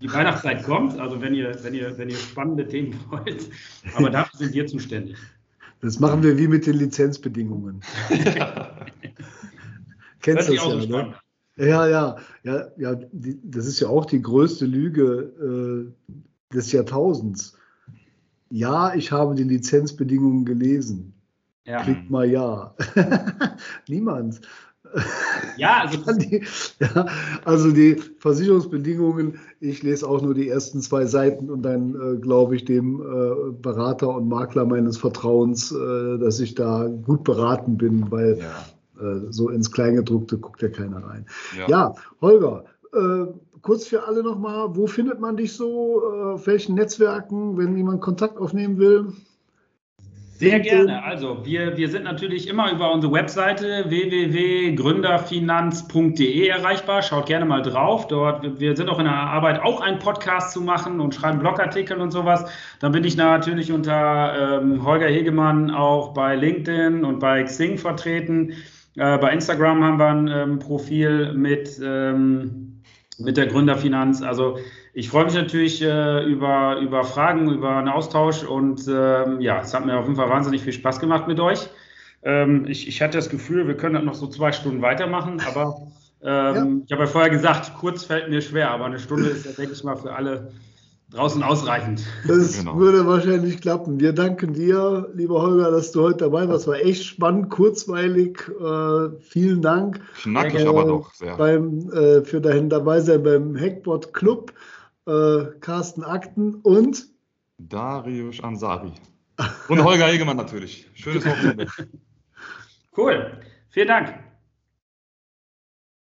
die Weihnachtszeit kommt, also wenn ihr, wenn ihr, wenn ihr spannende Themen wollt, aber dafür sind wir zuständig. Das machen wir wie mit den Lizenzbedingungen. Kennst du das ja, ne? Ja, ja, ja, ja, die, das ist ja auch die größte Lüge äh, des Jahrtausends ja, ich habe die Lizenzbedingungen gelesen. Ja. Klickt mal ja. Niemand. Ja also, die, ja, also die Versicherungsbedingungen, ich lese auch nur die ersten zwei Seiten und dann äh, glaube ich dem äh, Berater und Makler meines Vertrauens, äh, dass ich da gut beraten bin, weil ja. Äh, so ins Kleingedruckte guckt ja keiner rein. Ja, ja Holger, äh, kurz für alle nochmal, wo findet man dich so? Äh, auf welchen Netzwerken, wenn jemand Kontakt aufnehmen will? Sehr gerne. Also wir, wir sind natürlich immer über unsere Webseite www.gründerfinanz.de erreichbar. Schaut gerne mal drauf. Dort, wir sind auch in der Arbeit, auch einen Podcast zu machen und schreiben Blogartikel und sowas. Dann bin ich natürlich unter ähm, Holger Hegemann auch bei LinkedIn und bei Xing vertreten. Äh, bei Instagram haben wir ein ähm, Profil mit ähm, mit der Gründerfinanz. Also ich freue mich natürlich äh, über, über Fragen, über einen Austausch und ähm, ja, es hat mir auf jeden Fall wahnsinnig viel Spaß gemacht mit euch. Ähm, ich, ich hatte das Gefühl, wir können das noch so zwei Stunden weitermachen, aber ähm, ja. ich habe ja vorher gesagt, kurz fällt mir schwer, aber eine Stunde ist ja, denke ich mal, für alle draußen ausreichend. Das genau. würde wahrscheinlich klappen. Wir danken dir, lieber Holger, dass du heute dabei warst. War echt spannend, kurzweilig. Äh, vielen Dank. Knackig äh, aber doch sehr. Beim, äh, für dein Dabeisein beim Hackbot Club. Äh, Carsten Akten und Darius Ansari. Und Holger Hegemann natürlich. Schönes Wochenende. cool. Vielen Dank.